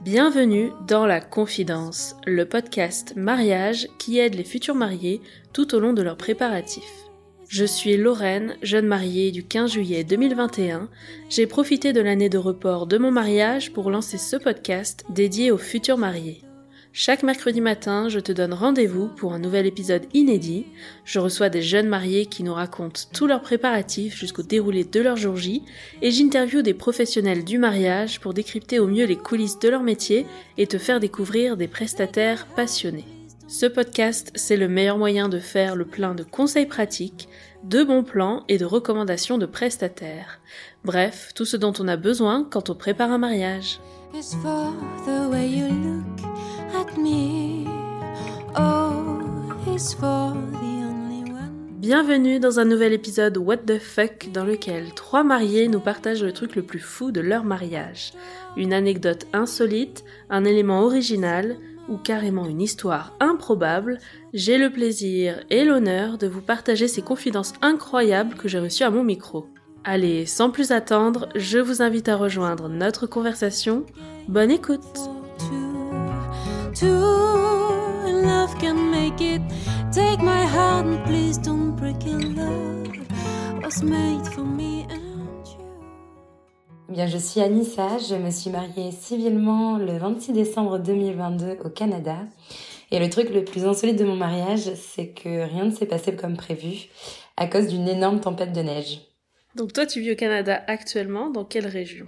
Bienvenue dans La Confidence, le podcast mariage qui aide les futurs mariés tout au long de leurs préparatifs. Je suis Lorraine, jeune mariée du 15 juillet 2021. J'ai profité de l'année de report de mon mariage pour lancer ce podcast dédié aux futurs mariés. Chaque mercredi matin, je te donne rendez-vous pour un nouvel épisode inédit. Je reçois des jeunes mariés qui nous racontent tous leurs préparatifs jusqu'au déroulé de leur jour J et j'interviewe des professionnels du mariage pour décrypter au mieux les coulisses de leur métier et te faire découvrir des prestataires passionnés. Ce podcast, c'est le meilleur moyen de faire le plein de conseils pratiques, de bons plans et de recommandations de prestataires. Bref, tout ce dont on a besoin quand on prépare un mariage. Bienvenue dans un nouvel épisode What the fuck dans lequel trois mariés nous partagent le truc le plus fou de leur mariage. Une anecdote insolite, un élément original ou carrément une histoire improbable, j'ai le plaisir et l'honneur de vous partager ces confidences incroyables que j'ai reçues à mon micro. Allez, sans plus attendre, je vous invite à rejoindre notre conversation. Bonne écoute Love can make it. Take my heart and please don't break it. Love was made for me and you? Eh Bien, je suis Anissa, je me suis mariée civilement le 26 décembre 2022 au Canada. Et le truc le plus insolite de mon mariage, c'est que rien ne s'est passé comme prévu à cause d'une énorme tempête de neige. Donc toi, tu vis au Canada actuellement, dans quelle région?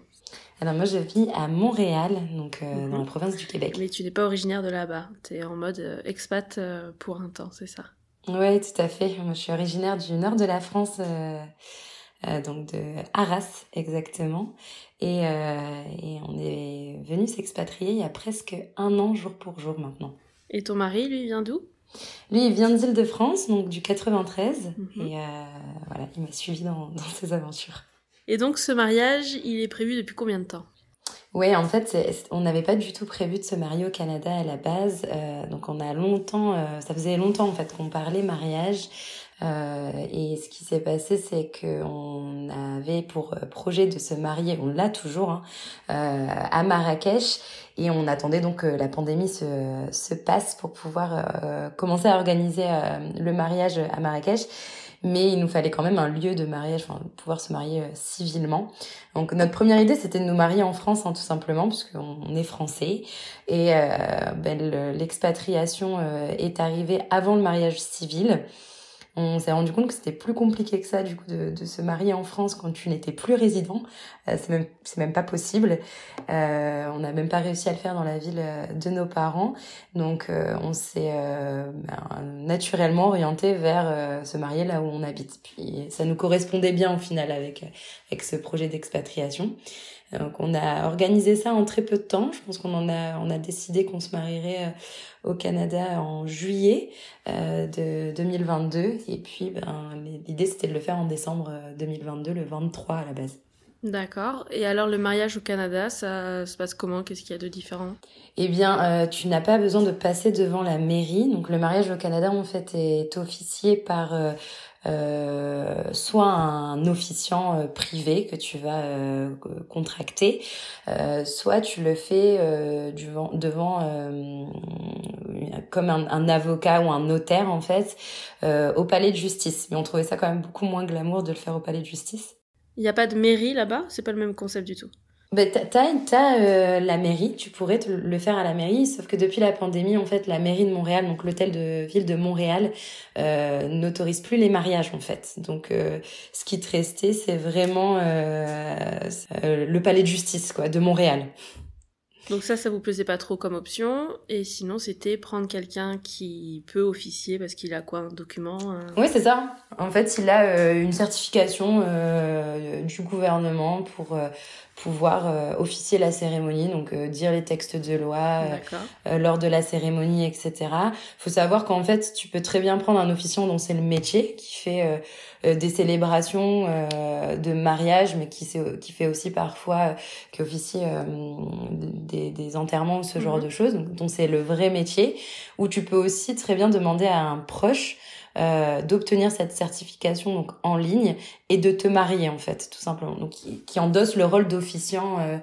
Alors moi, je vis à Montréal, donc euh, dans la province du Québec. Mais tu n'es pas originaire de là-bas, t'es en mode euh, expat euh, pour un temps, c'est ça? Oui, tout à fait. Moi, je suis originaire du nord de la France, donc de Arras exactement. Et, et on est venu s'expatrier il y a presque un an, jour pour jour maintenant. Et ton mari, lui, vient d'où? Lui, il vient d'Île-de-France, donc du 93. Mhm. Et voilà, il m'a suivi dans, dans ses aventures. Et donc ce mariage, il est prévu depuis combien de temps? Ouais, en fait, on n'avait pas du tout prévu de se marier au Canada à la base. Euh, donc on a longtemps, euh, ça faisait longtemps en fait qu'on parlait mariage. Euh, et ce qui s'est passé, c'est que on avait pour projet de se marier, on l'a toujours, hein, à Marrakech. Et on attendait donc que la pandémie se, se passe pour pouvoir commencer à organiser le mariage à Marrakech. Mais il nous fallait quand même un lieu de mariage, enfin, pouvoir se marier euh, civilement. Donc notre première idée, c'était de nous marier en France, hein, tout simplement, puisqu'on on est français. Et euh, ben, le- l'expatriation euh, est arrivée avant le mariage civil. On s'est rendu compte que c'était plus compliqué que ça, du coup, de, de se marier en France quand tu n'étais plus résident. Euh, c'est même, c'est même pas possible. Euh, on n'a même pas réussi à le faire dans la ville euh, de nos parents. Donc, euh, on s'est euh, ben, naturellement orienté vers euh, se marier là où on habite. Puis, ça nous correspondait bien au final avec avec ce projet d'expatriation. Donc on a organisé ça en très peu de temps. Je pense qu'on en a on a décidé qu'on se marierait euh, au Canada en juillet euh, de 2022 et puis ben l'idée c'était de le faire en décembre euh, 2022 le 23 à la base. D'accord. Et alors le mariage au Canada, ça se passe comment? Qu'est-ce qu'il y a de différent? Eh bien, euh, tu n'as pas besoin de passer devant la mairie. Donc, le mariage au Canada, en fait, est officié par euh, euh, soit un officiant euh, privé que tu vas euh, contracter, soit tu le fais devant, comme un, un avocat ou un notaire, en fait, au palais de justice. Mais on trouvait ça quand même beaucoup moins glamour de le faire au palais de justice. Il n'y a pas de mairie là-bas? C'est pas le même concept du tout? Ben, t'as, t'as, euh, la mairie, tu pourrais le faire à la mairie, sauf que depuis la pandémie, en fait, la mairie de Montréal, donc l'hôtel de ville de Montréal, euh, n'autorise plus les mariages, en fait. Donc, euh, ce qui te restait, c'est vraiment euh, le palais de justice, quoi, de Montréal. Donc ça, ça vous plaisait pas trop comme option. Et sinon, c'était prendre quelqu'un qui peut officier parce qu'il a quoi Un document un- Oui, c'est ça. En fait, il a euh, une certification euh, du gouvernement pour euh, pouvoir officier la cérémonie, donc dire les textes de loi, lors de la cérémonie, etc. Faut savoir qu'en fait, tu peux très bien prendre un officiant dont c'est le métier, qui fait des célébrations euh, de mariage, mais qui, fait aussi parfois, euh, qui officie euh, des des, enterrements ou ce genre Mhm. de choses, donc, dont c'est le vrai métier, où tu peux aussi très bien demander à un proche euh, d'obtenir cette certification donc en ligne et de te marier en fait tout simplement. Donc qui, qui endosse le rôle d'officiant euh,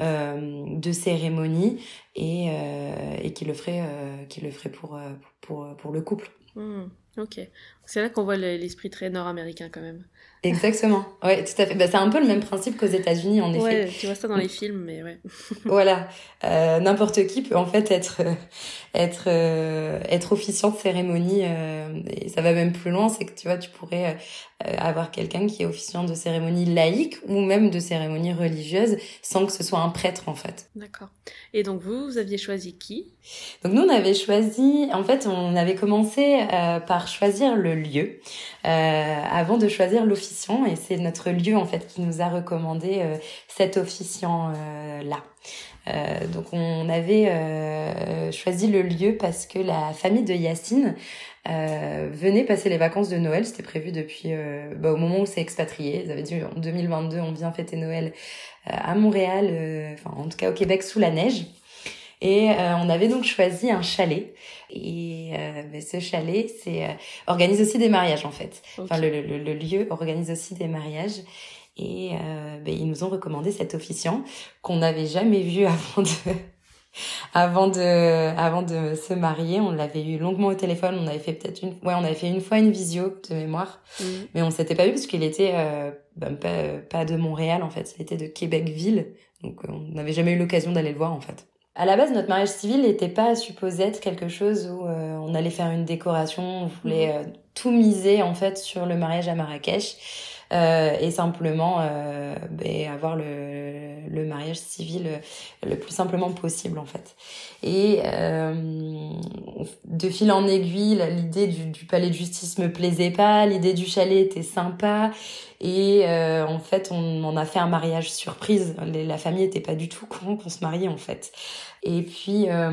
euh, de cérémonie et, euh, et qui le ferait euh, qui le ferait pour, euh, pour pour le couple. Hmm, ok. C'est là qu'on voit le- l'esprit très nord-américain quand même. exactement ouais tout à fait bah, c'est un peu le même principe qu'aux États-Unis en effet Ouais, tu vois ça dans les films, mais ouais. voilà Euh, n'importe qui peut en fait être euh, être euh, être officiant de cérémonie euh, et ça va même plus loin c'est que tu vois tu pourrais avoir quelqu'un qui est officiant de cérémonie laïque ou même de cérémonie religieuse sans que ce soit un prêtre en fait. D'accord. Et donc vous, vous aviez choisi qui? Donc nous on avait choisi en fait on avait commencé euh, par choisir le lieu euh, avant de choisir l'officiant. Et c'est notre lieu en fait qui nous a recommandé euh, cet officiant euh, là. Euh, donc on avait euh, choisi le lieu parce que la famille de Yacine euh, venait passer les vacances de Noël. C'était prévu depuis euh, bah, au moment où c'est expatrié. Ils avaient dit en 2022 on vient fêter Noël euh, à Montréal, euh, enfin en tout cas au Québec sous la neige. Et euh, on avait donc choisi un chalet. Et euh, mais ce chalet, c'est euh, organise aussi des mariages en fait. Enfin, le, le, le lieu organise aussi des mariages. Et euh, ben, ils nous ont recommandé cet officiant qu'on n'avait jamais vu avant de, avant de, avant de se marier. On l'avait eu longuement au téléphone. On avait fait peut-être une, ouais, on avait fait une fois une visio de mémoire, Mhm. mais on s'était pas vu parce qu'il était euh, ben, pas, pas de Montréal en fait. Il était de Québec-Ville. Donc euh, on n'avait jamais eu l'occasion d'aller le voir en fait. À la base, notre mariage civil n'était pas supposé être quelque chose où euh, on allait faire une décoration, on voulait euh, tout miser en fait sur le mariage à Marrakech et simplement euh, ben, avoir le, le mariage civil euh, le plus simplement possible en fait. Et euh, de fil en aiguille, l'idée du, palais de justice me plaisait pas, l'idée du chalet était sympa et euh, en fait on en a fait un mariage surprise. La famille était pas du tout courant qu'on se mariait en fait. Et puis euh,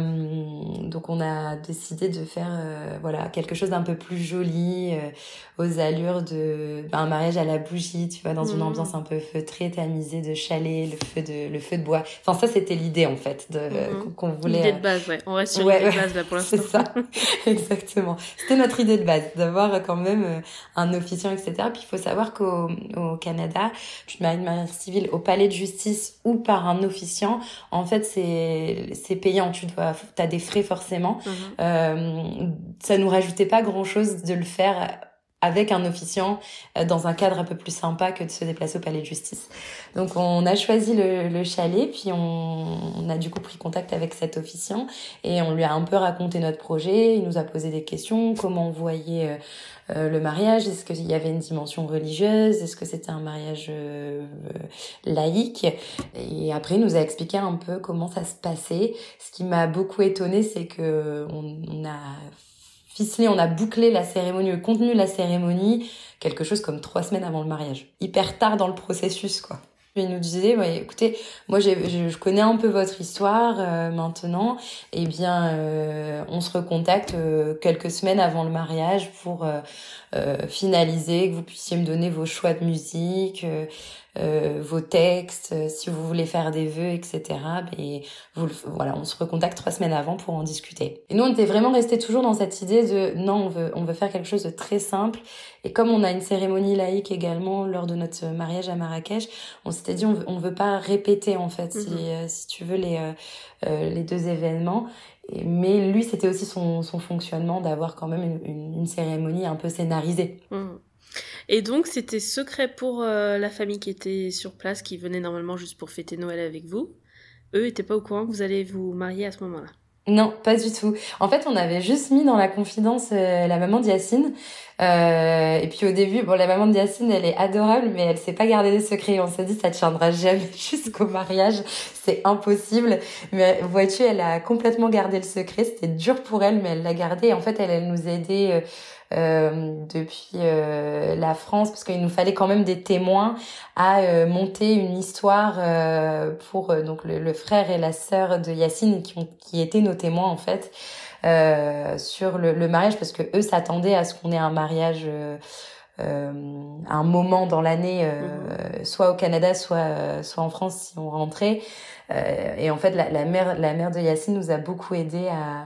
donc on a décidé de faire euh, voilà quelque chose d'un peu plus joli euh, aux allures de ben, un mariage à la bougie, tu vois, dans une Mhm. ambiance un peu feutrée, tamisée de chalet, le feu de le feu de bois. Enfin ça c'était l'idée en fait de Mhm. qu'on voulait L'idée de base, ouais. On reste sur Ouais, l'idée de ouais. base là pour c'est ça, exactement. C'était notre idée de base, d'avoir quand même un officiant, etc. Puis il faut savoir qu'au au Canada, tu te maries de manière civile au palais de justice ou par un officiant. En fait, c'est c'est payant. Tu dois, t'as des frais forcément. Mhm. Euh, ça nous rajoutait pas grand chose de le faire avec un officiant euh, dans un cadre un peu plus sympa que de se déplacer au palais de justice. Donc on a choisi le, le chalet, puis on, on a du coup pris contact avec cet officiant et on lui a un peu raconté notre projet. Il nous a posé des questions, comment on voyait euh, euh, le mariage, est-ce qu'il y avait une dimension religieuse, est-ce que c'était un mariage euh, laïque? Et après il nous a expliqué un peu comment ça se passait. Ce qui m'a beaucoup étonnée, c'est que on, on a ficelé, on a bouclé la cérémonie, le contenu de la cérémonie, quelque chose comme trois semaines avant le mariage. Hyper tard dans le processus, quoi. Il nous disait, ouais, écoutez, moi je, connais un peu votre histoire euh, maintenant, eh bien euh, on se recontacte euh, quelques semaines avant le mariage pour finaliser, que vous puissiez me donner vos choix de musique, euh, vos textes, euh, si vous voulez faire des vœux, etc. Et vous, le- voilà, on se recontacte trois semaines avant pour en discuter. Et nous, on était vraiment restés toujours dans cette idée de non, on veut, on veut faire quelque chose de très simple. Et comme on a une cérémonie laïque également lors de notre mariage à Marrakech, on s'était dit on veut, on veut pas répéter en fait, si, Mhm. euh, si tu veux les euh, les deux événements. Mais lui, c'était aussi son, son fonctionnement d'avoir quand même une, une, une cérémonie un peu scénarisée. Mhm. Et donc, c'était secret pour euh, la famille qui était sur place, qui venait normalement juste pour fêter Noël avec vous. Eux étaient pas au courant que vous allez vous marier à ce moment-là. Non, pas du tout. En fait, on avait juste mis dans la confidence euh, la maman de Yacine. Euh, et puis au début, bon, la maman de Yacine, elle est adorable, mais elle sait pas garder des secrets. On s'est dit, ça tiendra jamais jusqu'au mariage. C'est impossible. Mais vois-tu, elle a complètement gardé le secret. C'était dur pour elle, mais elle l'a gardé. En fait, elle, nous a euh, depuis euh, la France, parce qu'il nous fallait quand même des témoins à euh, monter une histoire euh, pour euh, donc le, le frère et la sœur de Yacine qui, ont, qui étaient nos témoins en fait euh, sur le, le mariage parce que eux s'attendaient à ce qu'on ait un mariage euh, euh, un moment dans l'année euh, soit au Canada soit euh, soit en France si on rentrait. Et en fait, la, la, mère, la mère de Yacine nous a beaucoup aidé à,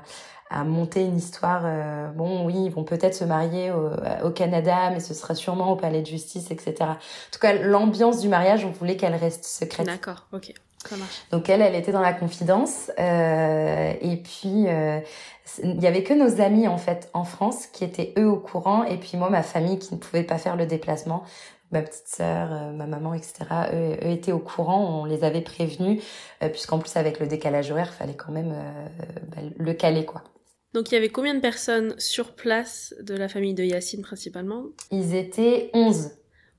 à monter une histoire. Euh, bon, oui, ils vont peut-être se marier au, au, Canada, mais ce sera sûrement au palais de justice, etc. En tout cas, l'ambiance du mariage, on voulait qu'elle reste secrète. D'accord, ok. Ça marche. Donc elle, elle était dans la confidence. Euh, et puis, euh, il y avait que nos amis, en fait, en France, qui étaient eux au courant. Et puis moi, ma famille, qui ne pouvait pas faire le déplacement. Ma petite sœur, euh, ma maman, etc. Eux, eux, étaient au courant, on les avait prévenus, euh, puisqu'en plus avec le décalage horaire, fallait quand même bah, le caler, quoi. Donc il y avait combien de personnes sur place de la famille de Yacine principalement? Ils étaient 11.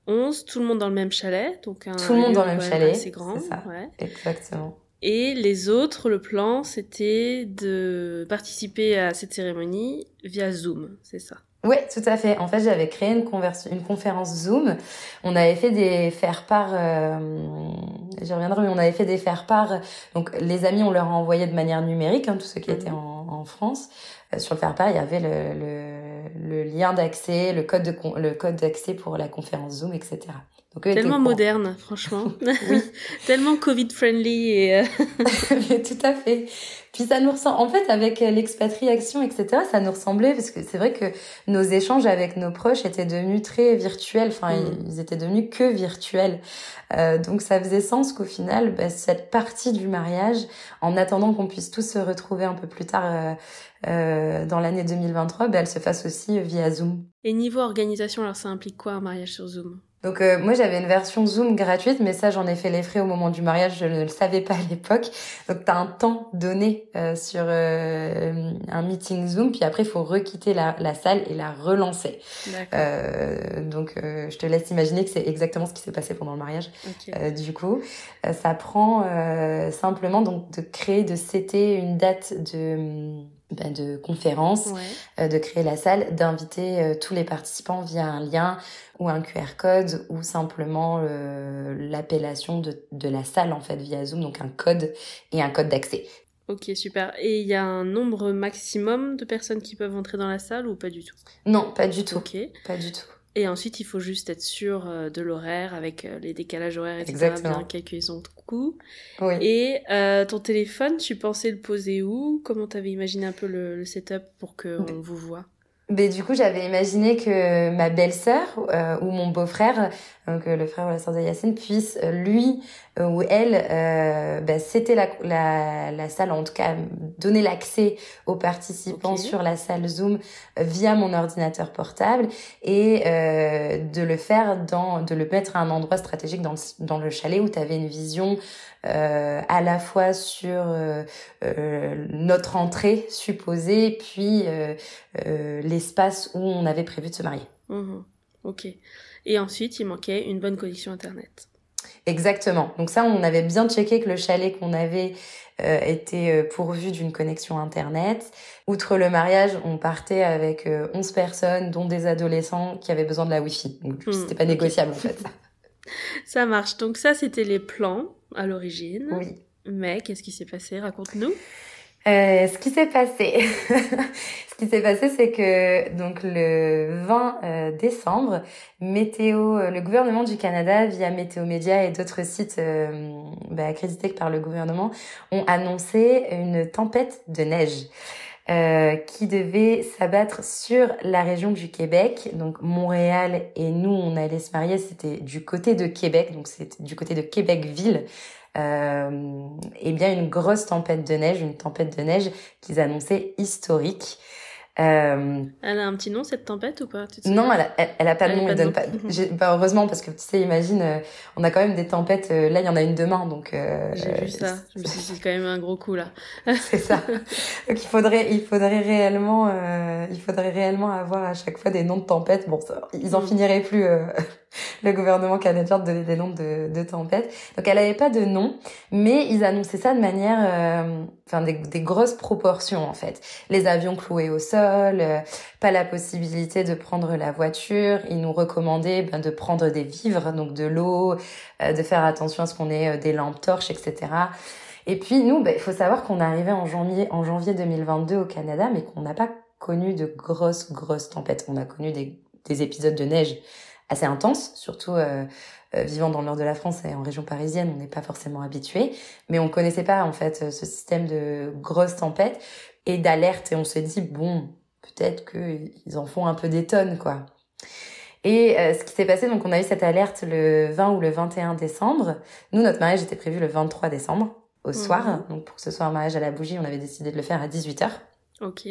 11, tout le monde dans le même chalet, donc un tout le monde dans le même chalet, c'est grand, ça, ouais. exactement. Et les autres, le plan, c'était de participer à cette cérémonie via Zoom, c'est ça? Oui, tout à fait. En fait, j'avais créé une, une conférence Zoom. On avait fait des faire-part, euh, j'y reviendrai, mais on avait fait des faire-part. Donc, les amis, on leur a envoyé de manière numérique, hein, tous ceux qui étaient mhm. en, en France. Euh, sur le faire-part, il y avait le, le, le lien d'accès, le code de le code d'accès pour la conférence Zoom, etc. Donc, Tellement moderne, franchement. oui. Tellement Covid-friendly et... Euh, tout à fait. Puis ça nous ressemble, en fait, avec l'expatriation, etc., ça nous ressemblait parce que c'est vrai que nos échanges avec nos proches étaient devenus très virtuels. Enfin, mm. ils étaient devenus que virtuels. Euh, donc ça faisait sens qu'au final, bah, cette partie du mariage, en attendant qu'on puisse tous se retrouver un peu plus tard euh, euh, dans l'année 2023, bah, elle se fasse aussi via Zoom. Et niveau organisation, alors ça implique quoi un mariage sur Zoom? Donc euh, moi j'avais une version Zoom gratuite, mais ça j'en ai fait les frais au moment du mariage, je ne le savais pas à l'époque. Donc tu as un temps donné euh, sur euh, un meeting Zoom, puis après il faut requitter la, la, salle et la relancer. donc je te laisse imaginer que c'est exactement ce qui s'est passé pendant le mariage. du coup, ça prend simplement donc de créer, de setter une date de ben, de conférence, de créer la salle, d'inviter tous les participants via un lien ou un QR code ou simplement euh, l'appellation de, de la salle en fait via Zoom, donc un code et un code d'accès. Ok, super. Et il y a un nombre maximum de personnes qui peuvent entrer dans la salle ou pas du tout? Non, pas du tout. Ok. Pas du tout. Et ensuite, il faut juste être sûr euh, de l'horaire avec euh, les décalages horaires, etc. Exactement. Bien calculer son coût. Oui. Et euh, ton téléphone, tu pensais le poser où? Comment t'avais imaginé un peu le, le setup pour qu'on vous voit? mais du coup, j'avais imaginé que ma belle-sœur euh, ou mon beau-frère, donc euh, le frère ou la sœur de Yacine, puisse euh, lui ou elle, bah, c'était la, la, la, salle, en tout cas, donner l'accès aux participants sur la salle Zoom via mon ordinateur portable et de le faire dans, de le mettre à un endroit stratégique dans le, dans le chalet où tu avais une vision euh, à la fois sur euh, euh, notre entrée supposée, puis euh, euh, l'espace où on avait prévu de se marier. Mhm. Ok. Et ensuite, il manquait une bonne connexion Internet. Exactement. Donc ça, on avait bien checké que le chalet qu'on avait euh, était pourvu d'une connexion Internet. Outre le mariage, on partait avec 11 personnes, dont des adolescents qui avaient besoin de la Wi-Fi. Donc Hmm, c'était pas négociable en fait. Ça marche. Donc ça, c'était les plans à l'origine. Oui. Mais qu'est-ce qui s'est passé? Raconte-nous. Euh, ce qui s'est passé, ce qui s'est passé, c'est que donc le 20 euh, décembre, météo, euh, le gouvernement du Canada via Météo Média et d'autres sites bah, accrédités par le gouvernement ont annoncé une tempête de neige. qui devait s'abattre sur la région du Québec, donc Montréal et nous on allait se marier, c'était du côté de Québec, donc c'était du côté de Québec-Ville, euh, et bien une grosse tempête de neige, une tempête de neige qu'ils annonçaient historique. Euh, Elle a un petit nom, cette tempête, ou pas? Tu te non, elle a, elle, elle a pas de nom, pas elle donne pas. bah, heureusement parce que tu sais, imagine, euh, on a quand même des tempêtes. euh, là, il y en a une demain, donc. euh, J'ai vu ça. Je me suis dit, c'est quand même un gros coup, là. C'est ça. Donc il faudrait, il faudrait réellement, euh, il faudrait réellement avoir à chaque fois des noms de tempêtes. Bon, ça, ils en Mm. finiraient plus. le gouvernement canadien de donner des noms de, tempêtes. Donc elle avait pas de nom, mais ils annonçaient ça de manière, euh, enfin des, grosses proportions en fait. Les avions cloués au sol, euh, pas la possibilité de prendre la voiture. Ils nous recommandaient ben, de prendre des vivres, donc de l'eau, euh, de faire attention à ce qu'on ait euh, des lampes torches, etc. Et puis nous, ben, il faut savoir qu'on est arrivé en janvier, en janvier 2022 au Canada, mais qu'on n'a pas connu de grosses, grosses tempêtes. On a connu des, des épisodes de neige assez intense, surtout euh, euh, vivant dans le nord de la France et en région parisienne, on n'est pas forcément habitué, mais on connaissait pas en fait ce système de grosses tempêtes et d'alerte et on s'est dit bon, peut-être qu'ils en font un peu des tonnes quoi. Et euh, ce qui s'est passé, donc on a eu cette alerte le 20 ou le 21 décembre. Nous, notre mariage était prévu le 23 décembre au soir. Mhm. Donc pour que ce soit un mariage à la bougie, on avait décidé de le faire à 18h. Ok.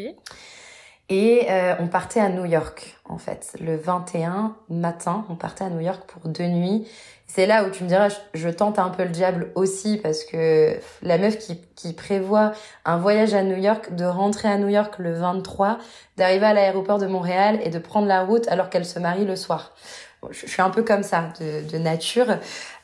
Et euh, on partait à New York, en fait. Le 21 matin, on partait à New York pour deux nuits. C'est là où tu me diras, je, tente un peu le diable aussi, parce que la meuf qui, qui prévoit un voyage à New York, de rentrer à New York le 23, d'arriver à l'aéroport de Montréal et de prendre la route alors qu'elle se marie le soir. Je, je suis un peu comme ça, de, de nature.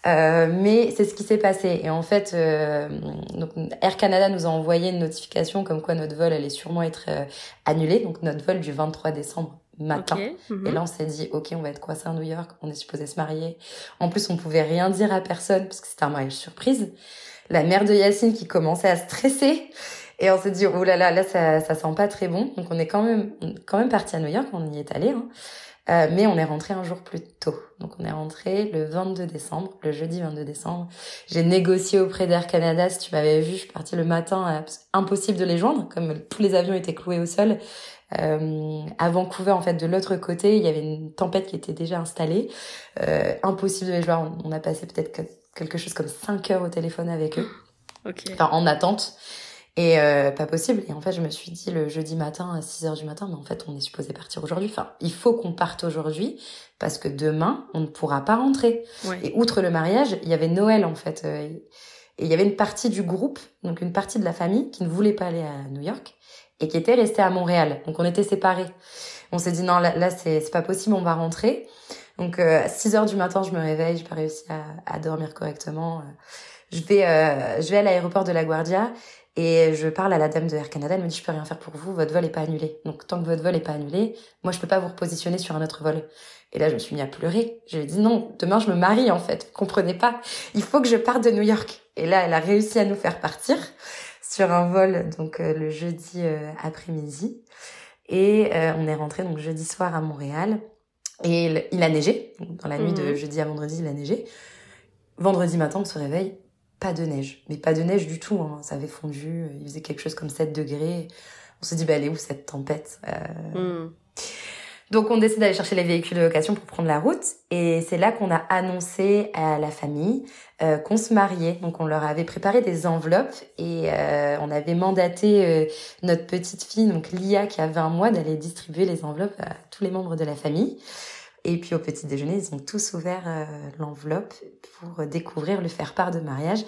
Euh, mais c'est ce qui s'est passé. Et en fait, euh, donc Air Canada nous a envoyé une notification comme quoi notre vol allait sûrement être euh, annulé. Donc notre vol du 23 décembre matin. Mhm. Et là, on s'est dit, ok, on va être coincé à New York. On est supposé se marier. En plus, on pouvait rien dire à personne parce que c'était un mariage surprise. La mère de Yacine qui commençait à stresser. Et on s'est dit, oh là là, là, ça, ça sent pas très bon. Donc on est quand même, quand même parti à New York. On y est allé. Hein. Euh, mais on est rentré un jour plus tôt. Donc on est rentré le 22 décembre, le jeudi 22 décembre. J'ai négocié auprès d'Air Canada, si tu m'avais vu, je suis partie le matin, impossible de les joindre, comme tous les avions étaient cloués au sol. Euh, à Vancouver, en fait, de l'autre côté, il y avait une tempête qui était déjà installée. Euh, impossible de les joindre. On a passé peut-être que- quelque chose comme 5 heures au téléphone avec eux, Ok. enfin en attente. Et euh, pas possible. Et en fait, je me suis dit le jeudi matin à 6 heures du matin, mais en fait, on est supposé partir aujourd'hui. Enfin, il faut qu'on parte aujourd'hui parce que demain, on ne pourra pas rentrer. Ouais. Et outre le mariage, il y avait Noël en fait. euh, Et il y avait une partie du groupe, donc une partie de la famille qui ne voulait pas aller à New York et qui était restée à Montréal. Donc on était séparés. On s'est dit non, là, là c'est pas possible, on va rentrer. Donc euh, à 6 heures du matin, je me réveille, j'ai pas réussi à, à dormir correctement. Euh, Je vais euh, je vais à l'aéroport de LaGuardia et je parle à la dame de Air Canada, elle me dit je peux rien faire pour vous, votre vol est pas annulé. Donc tant que votre vol est pas annulé, moi je peux pas vous repositionner sur un autre vol. Et là je me suis mis à pleurer. Je lui ai dit non, demain je me marie en fait, vous comprenez pas. Il faut que je parte de New York. Et là elle a réussi à nous faire partir sur un vol donc euh, le jeudi euh, après-midi. Et euh, on est rentré donc jeudi soir à Montréal. Et il, il a neigé. Dans la nuit de Mhm. jeudi à vendredi, il a neigé. Vendredi matin, on se réveille, pas de neige. Mais pas de neige du tout. Hein. Ça avait fondu. Il faisait quelque chose comme 7 degrés. On se dit, bah, elle est où cette tempête Euh, Hmm. donc on décide d'aller chercher les véhicules de location pour prendre la route et c'est là qu'on a annoncé à la famille euh, qu'on se mariait. Donc on leur avait préparé des enveloppes et euh, on avait mandaté euh, notre petite fille, donc Lia qui a 20 mois, d'aller distribuer les enveloppes à tous les membres de la famille. Et puis au petit déjeuner, ils ont tous ouvert euh, l'enveloppe pour découvrir le faire-part de mariage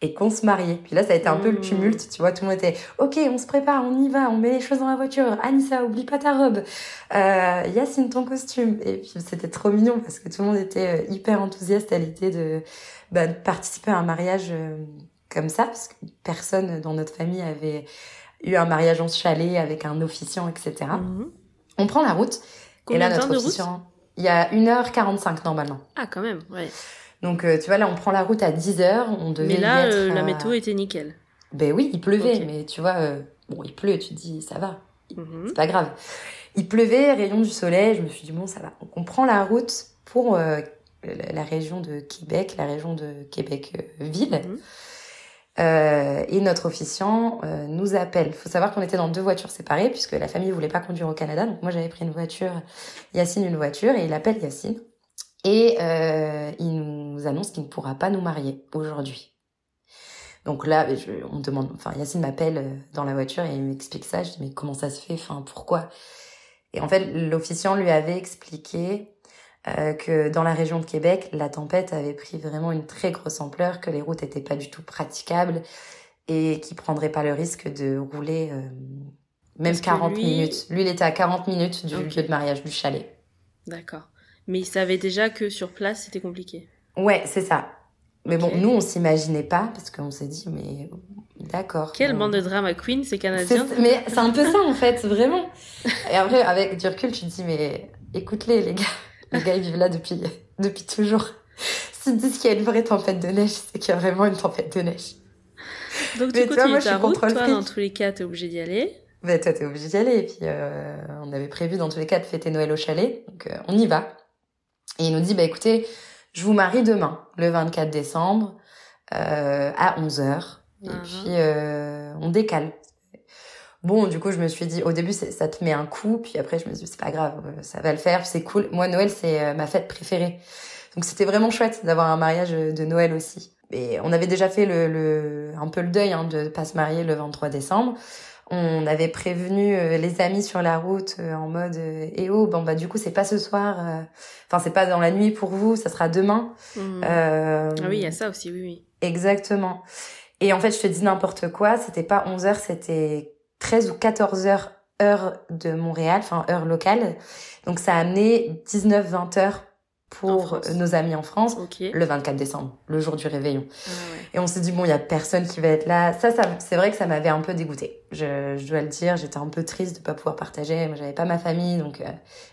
et qu'on se mariait. Puis là, ça a été un peu le Mmh. tumulte, tu vois, tout le monde était « Ok, on se prépare, on y va, on met les choses dans la voiture. Anissa, oublie pas ta robe. Euh, Yacine, ton costume. » Et puis c'était trop mignon parce que tout le monde était euh, hyper enthousiaste à l'idée de, bah, de participer à un mariage euh, comme ça, parce que personne dans notre famille avait eu un mariage en chalet avec un officiant, etc. Mhm. On prend la route. Combien et là, notre de route? Il y a 1h45 normalement. Ah, quand même, ouais. Donc, euh, tu vois, là, on prend la route à 10h. On devait Mais y là, être, euh, la météo était nickel. Ben oui, il pleuvait, mais tu vois, euh, bon, il pleut, tu te dis, ça va, Mhm. c'est pas grave. Il pleuvait, rayon du soleil, je me suis dit, bon, ça va. Donc, on prend la route pour euh, la région de Québec, la région de Québec-Ville. Mhm. Euh, et notre officiant euh, nous appelle. Il faut savoir qu'on était dans deux voitures séparées puisque la famille voulait pas conduire au Canada. Donc moi j'avais pris une voiture, Yacine une voiture et il appelle Yacine et euh, il nous annonce qu'il ne pourra pas nous marier aujourd'hui. Donc là, je, on demande, enfin Yacine m'appelle euh, dans la voiture et il m'explique ça. Je dis mais comment ça se fait? Enfin pourquoi? Et en fait l'officiant lui avait expliqué euh, que dans la région de Québec, la tempête avait pris vraiment une très grosse ampleur, que les routes étaient pas du tout praticables et qu'il prendrait pas le risque de rouler euh, même Parce que 40 lui- minutes. Lui, il était à 40 minutes du lieu de mariage, du chalet. D'accord. Mais il savait déjà que sur place, c'était compliqué. Ouais, c'est ça. Mais bon, nous, on s'imaginait pas parce qu'on s'est dit, mais d'accord. Quelle bande de drama queen, ces Canadiens Mais c'est un peu ça en fait, vraiment. Et après, avec du recul, tu te dis, mais écoute-les, les gars. Les gars, ils vivent là depuis, depuis toujours. S'ils disent qu'il y a une vraie tempête de neige, c'est qu'il y a vraiment une tempête de neige. Donc Mais tu continues moi, je ta suis route, contre le toi, dans tous les cas, t'es obligé d'y aller. Mais toi, t'es obligé d'y aller. Et puis, euh, on avait prévu dans tous les cas de fêter Noël au chalet. Donc, euh, on y va. Et il nous dit, bah écoutez, je vous marie demain, le 24 décembre, euh, à 11h. Et Mhm. puis, euh, on décale. Bon, du coup, je me suis dit, au début, ça te met un coup, puis après, je me suis dit, c'est pas grave, euh, ça va le faire, c'est cool. Moi, Noël, c'est euh, ma fête préférée. Donc, c'était vraiment chouette d'avoir un mariage de Noël aussi. Et on avait déjà fait le, le un peu le deuil hein, de pas se marier le 23 décembre. On avait prévenu euh, les amis sur la route euh, en mode euh, eh oh bon bah du coup c'est pas ce soir euh, enfin c'est pas dans la nuit pour vous ça sera demain Mhm. Euh, Ah oui, il y a ça aussi, oui, oui. Exactement. Et en fait, je te dis n'importe quoi, c'était pas 11 heures, c'était 13 ou 14 heures heure de Montréal, enfin heure locale. Donc ça a amené 19-20 heures pour nos amis en France Ok. le 24 décembre, le jour du réveillon. Ah ouais. Et on s'est dit, bon, il y a personne qui va être là. Ça, ça c'est vrai que ça m'avait un peu dégoûté. Je, je dois le dire, j'étais un peu triste de pas pouvoir partager. Moi, j'avais pas ma famille, donc euh,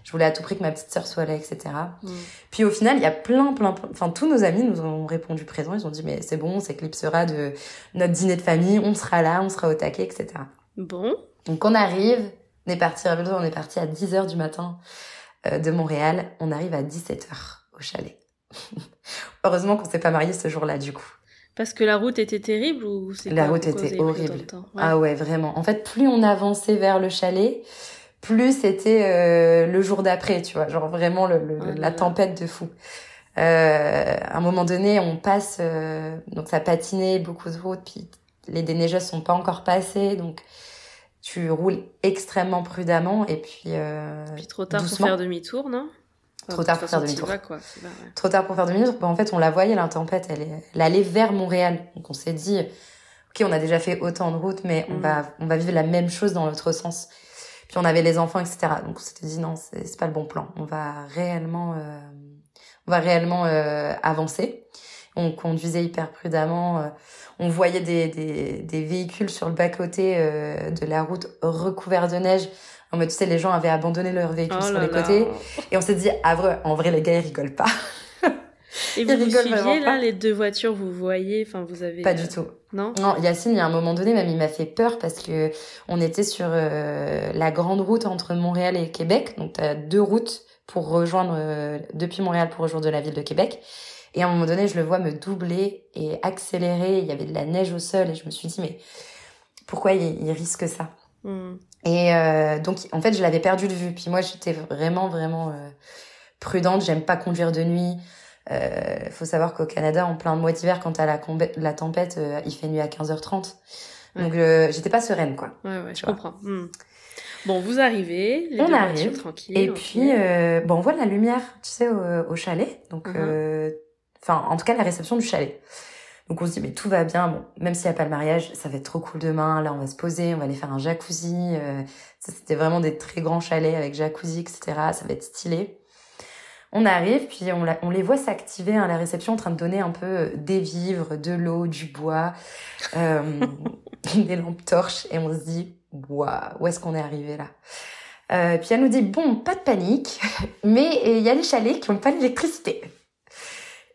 je voulais à tout prix que ma petite sœur soit là, etc. Mhm. Puis au final, il y a plein, plein, plein- enfin tous nos amis nous ont répondu présents. Ils ont dit mais c'est bon, on s'éclipsera de notre dîner de famille, on sera là, on sera au taquet, etc. Bon. Donc on arrive, on est parti, on est parti à 10h du matin euh, de Montréal, on arrive à 17h au chalet. Heureusement qu'on s'est pas marié ce jour-là du coup. Parce que la route était terrible ou c'était La route était horrible. Ouais. Ah ouais, vraiment. En fait, plus on avançait vers le chalet, plus c'était euh, le jour d'après, tu vois, genre vraiment le, le- Oh la tempête de fou. Euh, à un moment donné, on passe, euh, donc ça patinait beaucoup de routes, puis les déneigeuses sont pas encore passées, donc tu roules extrêmement prudemment et puis euh, Puis trop tard doucement. pour faire demi-tour, non? Trop tard pour faire façon, demi-tour. vas, quoi. c'est là, ouais. trop tard pour faire. Bon, en fait, on la voyait, la tempête, elle, est- elle allait vers Montréal. Donc, on s'est dit, ok, on a déjà fait autant de routes, mais on Mm. va, on va vivre la même chose dans l'autre sens. Puis, on avait les enfants, etc. Donc, on s'était dit, non, c'est c'est pas le bon plan. On va réellement, euh, on va réellement euh, avancer. On conduisait hyper prudemment. On voyait des, des, des véhicules sur le bas-côté euh, de la route recouverts de neige. En mode, tu sais, les gens avaient abandonné leurs véhicules Oh sur les là. côtés. Et on s'est dit, ah, vrai, en vrai, les gars, ils rigolent pas. Et vous vous suiviez là, les deux voitures, vous voyez, enfin vous avez. Pas euh, du tout. Non Non, Yacine, il y a un moment donné, même il m'a fait peur parce que on était sur euh, la grande route entre Montréal et Québec. Donc, tu as deux routes pour rejoindre, euh, depuis Montréal pour rejoindre la ville de Québec. Et à un moment donné, je le vois me doubler et accélérer. Il y avait de la neige au sol et je me suis dit, mais pourquoi il, il risque ça Hmm. Et euh, donc, en fait, je l'avais perdu de vue. Puis moi, j'étais vraiment, vraiment euh, prudente. J'aime pas conduire de nuit. Euh, faut savoir qu'au Canada, en plein mois d'hiver, quand t'as la, la tempête, euh, il fait nuit à 15h30. Donc, euh, j'étais pas sereine, quoi. Ouais, ouais, je vois. comprends. Hmm. Bon, vous arrivez, les On arrive. Et puis, euh, bon, on voit de la lumière, tu sais, au, au chalet. Donc, Mhm. euh, enfin, en tout cas, la réception du chalet. Donc, on se dit, mais tout va bien. Bon, même s'il n'y a pas le mariage, ça va être trop cool demain. Là, on va se poser, on va aller faire un jacuzzi. Euh, c'était vraiment des très grands chalets avec jacuzzi, etc. Ça va être stylé. On arrive, puis on, les voit s'activer à la réception en train de donner un peu euh, des vivres, de l'eau, du bois, euh, des lampes torches. Et on se dit, waouh, où est-ce qu'on est arrivé là? Euh, Puis elle nous dit, bon, pas de panique, mais il y a les chalets qui n'ont pas l'électricité.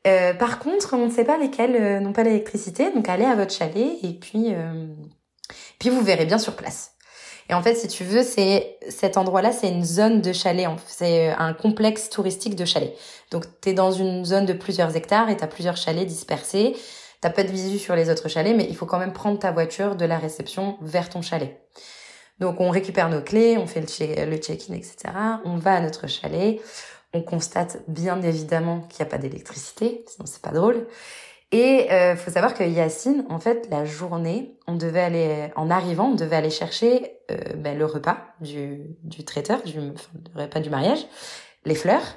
Euh, par contre, on ne sait pas lesquels euh, n'ont pas l'électricité, donc allez à votre chalet et puis, euh, puis vous verrez bien sur place. Et en fait, si tu veux, c'est cet endroit-là, c'est une zone de chalet. C'est un complexe touristique de chalets. Donc, tu es dans une zone de plusieurs hectares et tu as plusieurs chalets dispersés. T'as pas de visu sur les autres chalets, mais il faut quand même prendre ta voiture de la réception vers ton chalet. Donc, on récupère nos clés, on fait le check-in, etc. On va à notre chalet. On constate bien évidemment qu'il n'y a pas d'électricité, sinon c'est pas drôle. Et euh, faut savoir que Yacine, en fait, la journée, on devait aller, en arrivant, on devait aller chercher euh, ben, le repas du, du traiteur, du, le repas du mariage, les fleurs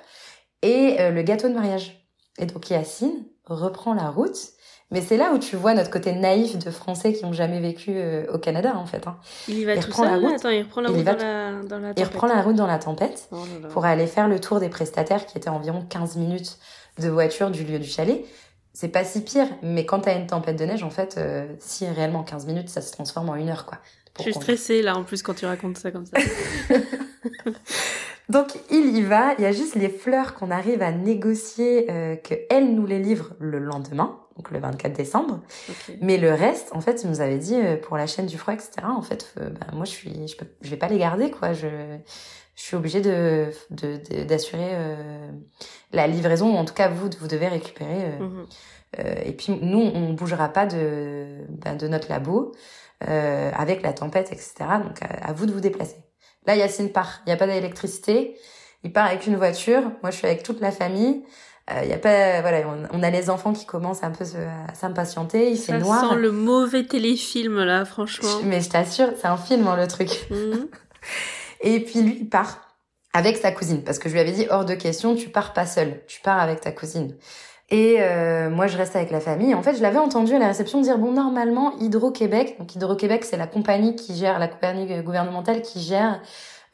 et euh, le gâteau de mariage. Et donc Yacine reprend la route, mais c'est là où tu vois notre côté naïf de Français qui ont jamais vécu euh, au Canada, en fait. Hein. Il y va il tout reprend la route. Attends, il reprend la route dans la, dans la Il tempête. reprend la route dans la tempête Oh là là. pour aller faire le tour des prestataires qui étaient environ 15 minutes de voiture du lieu du chalet. C'est pas si pire, mais quand t'as une tempête de neige, en fait, euh, si réellement 15 minutes, ça se transforme en une heure, quoi. Je suis stressée là en plus quand tu racontes ça comme ça. Donc il y va, il y a juste les fleurs qu'on arrive à négocier, euh, que elle nous les livre le lendemain. Donc le 24 décembre. Mais le reste, en fait, il nous avait dit euh, pour la chaîne du froid, etc. En fait, bah, moi, je suis, je, peux, je vais pas les garder, quoi. Je, je suis obligée de, d'assurer euh, la livraison, ou en tout cas, vous, vous devez récupérer. euh, Mhm. euh, et puis nous, on bougera pas de, ben, de notre labo euh, avec la tempête, etc. Donc à, à vous de vous déplacer. Là, Yacine part. Il n'y a pas d'électricité. Il part avec une voiture. Moi, je suis avec toute la famille. Euh, y a pas, voilà, on, on a les enfants qui commencent un peu se- à s'impatienter. Il Ça fait noir. sent le mauvais téléfilm là, franchement. Mais je t'assure, c'est un film, hein, le truc. Mhm. Et puis lui, il part avec sa cousine. Parce que je lui avais dit, hors de question, tu pars pas seul. Tu pars avec ta cousine. Et euh, moi, je reste avec la famille. En fait, je l'avais entendu à la réception dire, bon, normalement, Hydro-Québec, donc Hydro-Québec, c'est la compagnie qui gère, la compagnie gouvernementale qui gère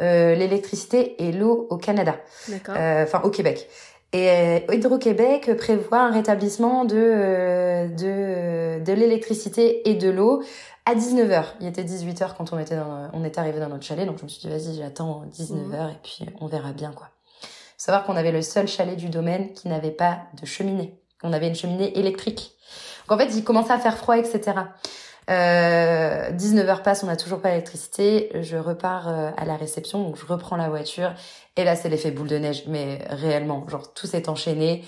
euh, l'électricité et l'eau au Canada, D'accord. Euh, enfin au Québec. Et euh, Hydro-Québec prévoit un rétablissement de, euh, de, de l'électricité et de l'eau à 19h. Il était 18h quand on était, dans, on était arrivé dans notre chalet, donc je me suis dit, vas-y, j'attends 19h et puis on verra bien, quoi. Faut savoir qu'on avait le seul chalet du domaine qui n'avait pas de cheminée. On avait une cheminée électrique. Donc en fait, il commençait à faire froid, etc. Euh, 19h passe, on n'a toujours pas d'électricité. Je repars euh, à la réception, donc je reprends la voiture. Et là, c'est l'effet boule de neige, mais réellement, genre tout s'est enchaîné.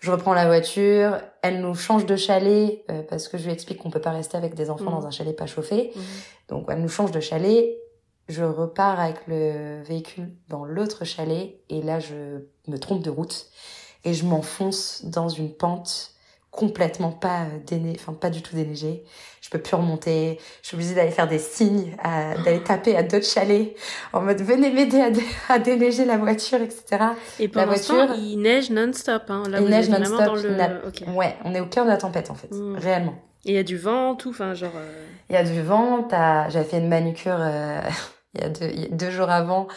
Je reprends la voiture, elle nous change de chalet euh, parce que je lui explique qu'on peut pas rester avec des enfants Mhm. dans un chalet pas chauffé. Mhm. Donc elle nous change de chalet. Je repars avec le véhicule dans l'autre chalet et là je me trompe de route et je m'enfonce dans une pente complètement pas euh, déneigée, enfin pas du tout déneigée. Je peux plus remonter. Je suis obligée d'aller faire des signes, d'aller taper à d'autres chalets en mode venez m'aider à, dé- à déneiger la voiture, etc. Et pendant la temps, voiture- il neige non-stop. Hein. Là, Il neige non-stop, le. Ouais, on est au cœur de la tempête en fait, Mm. réellement. Et il y a du vent, tout. Enfin, genre. euh, Il y a du vent, j'avais fait une manucure euh, il, y a deux, il y a deux jours avant,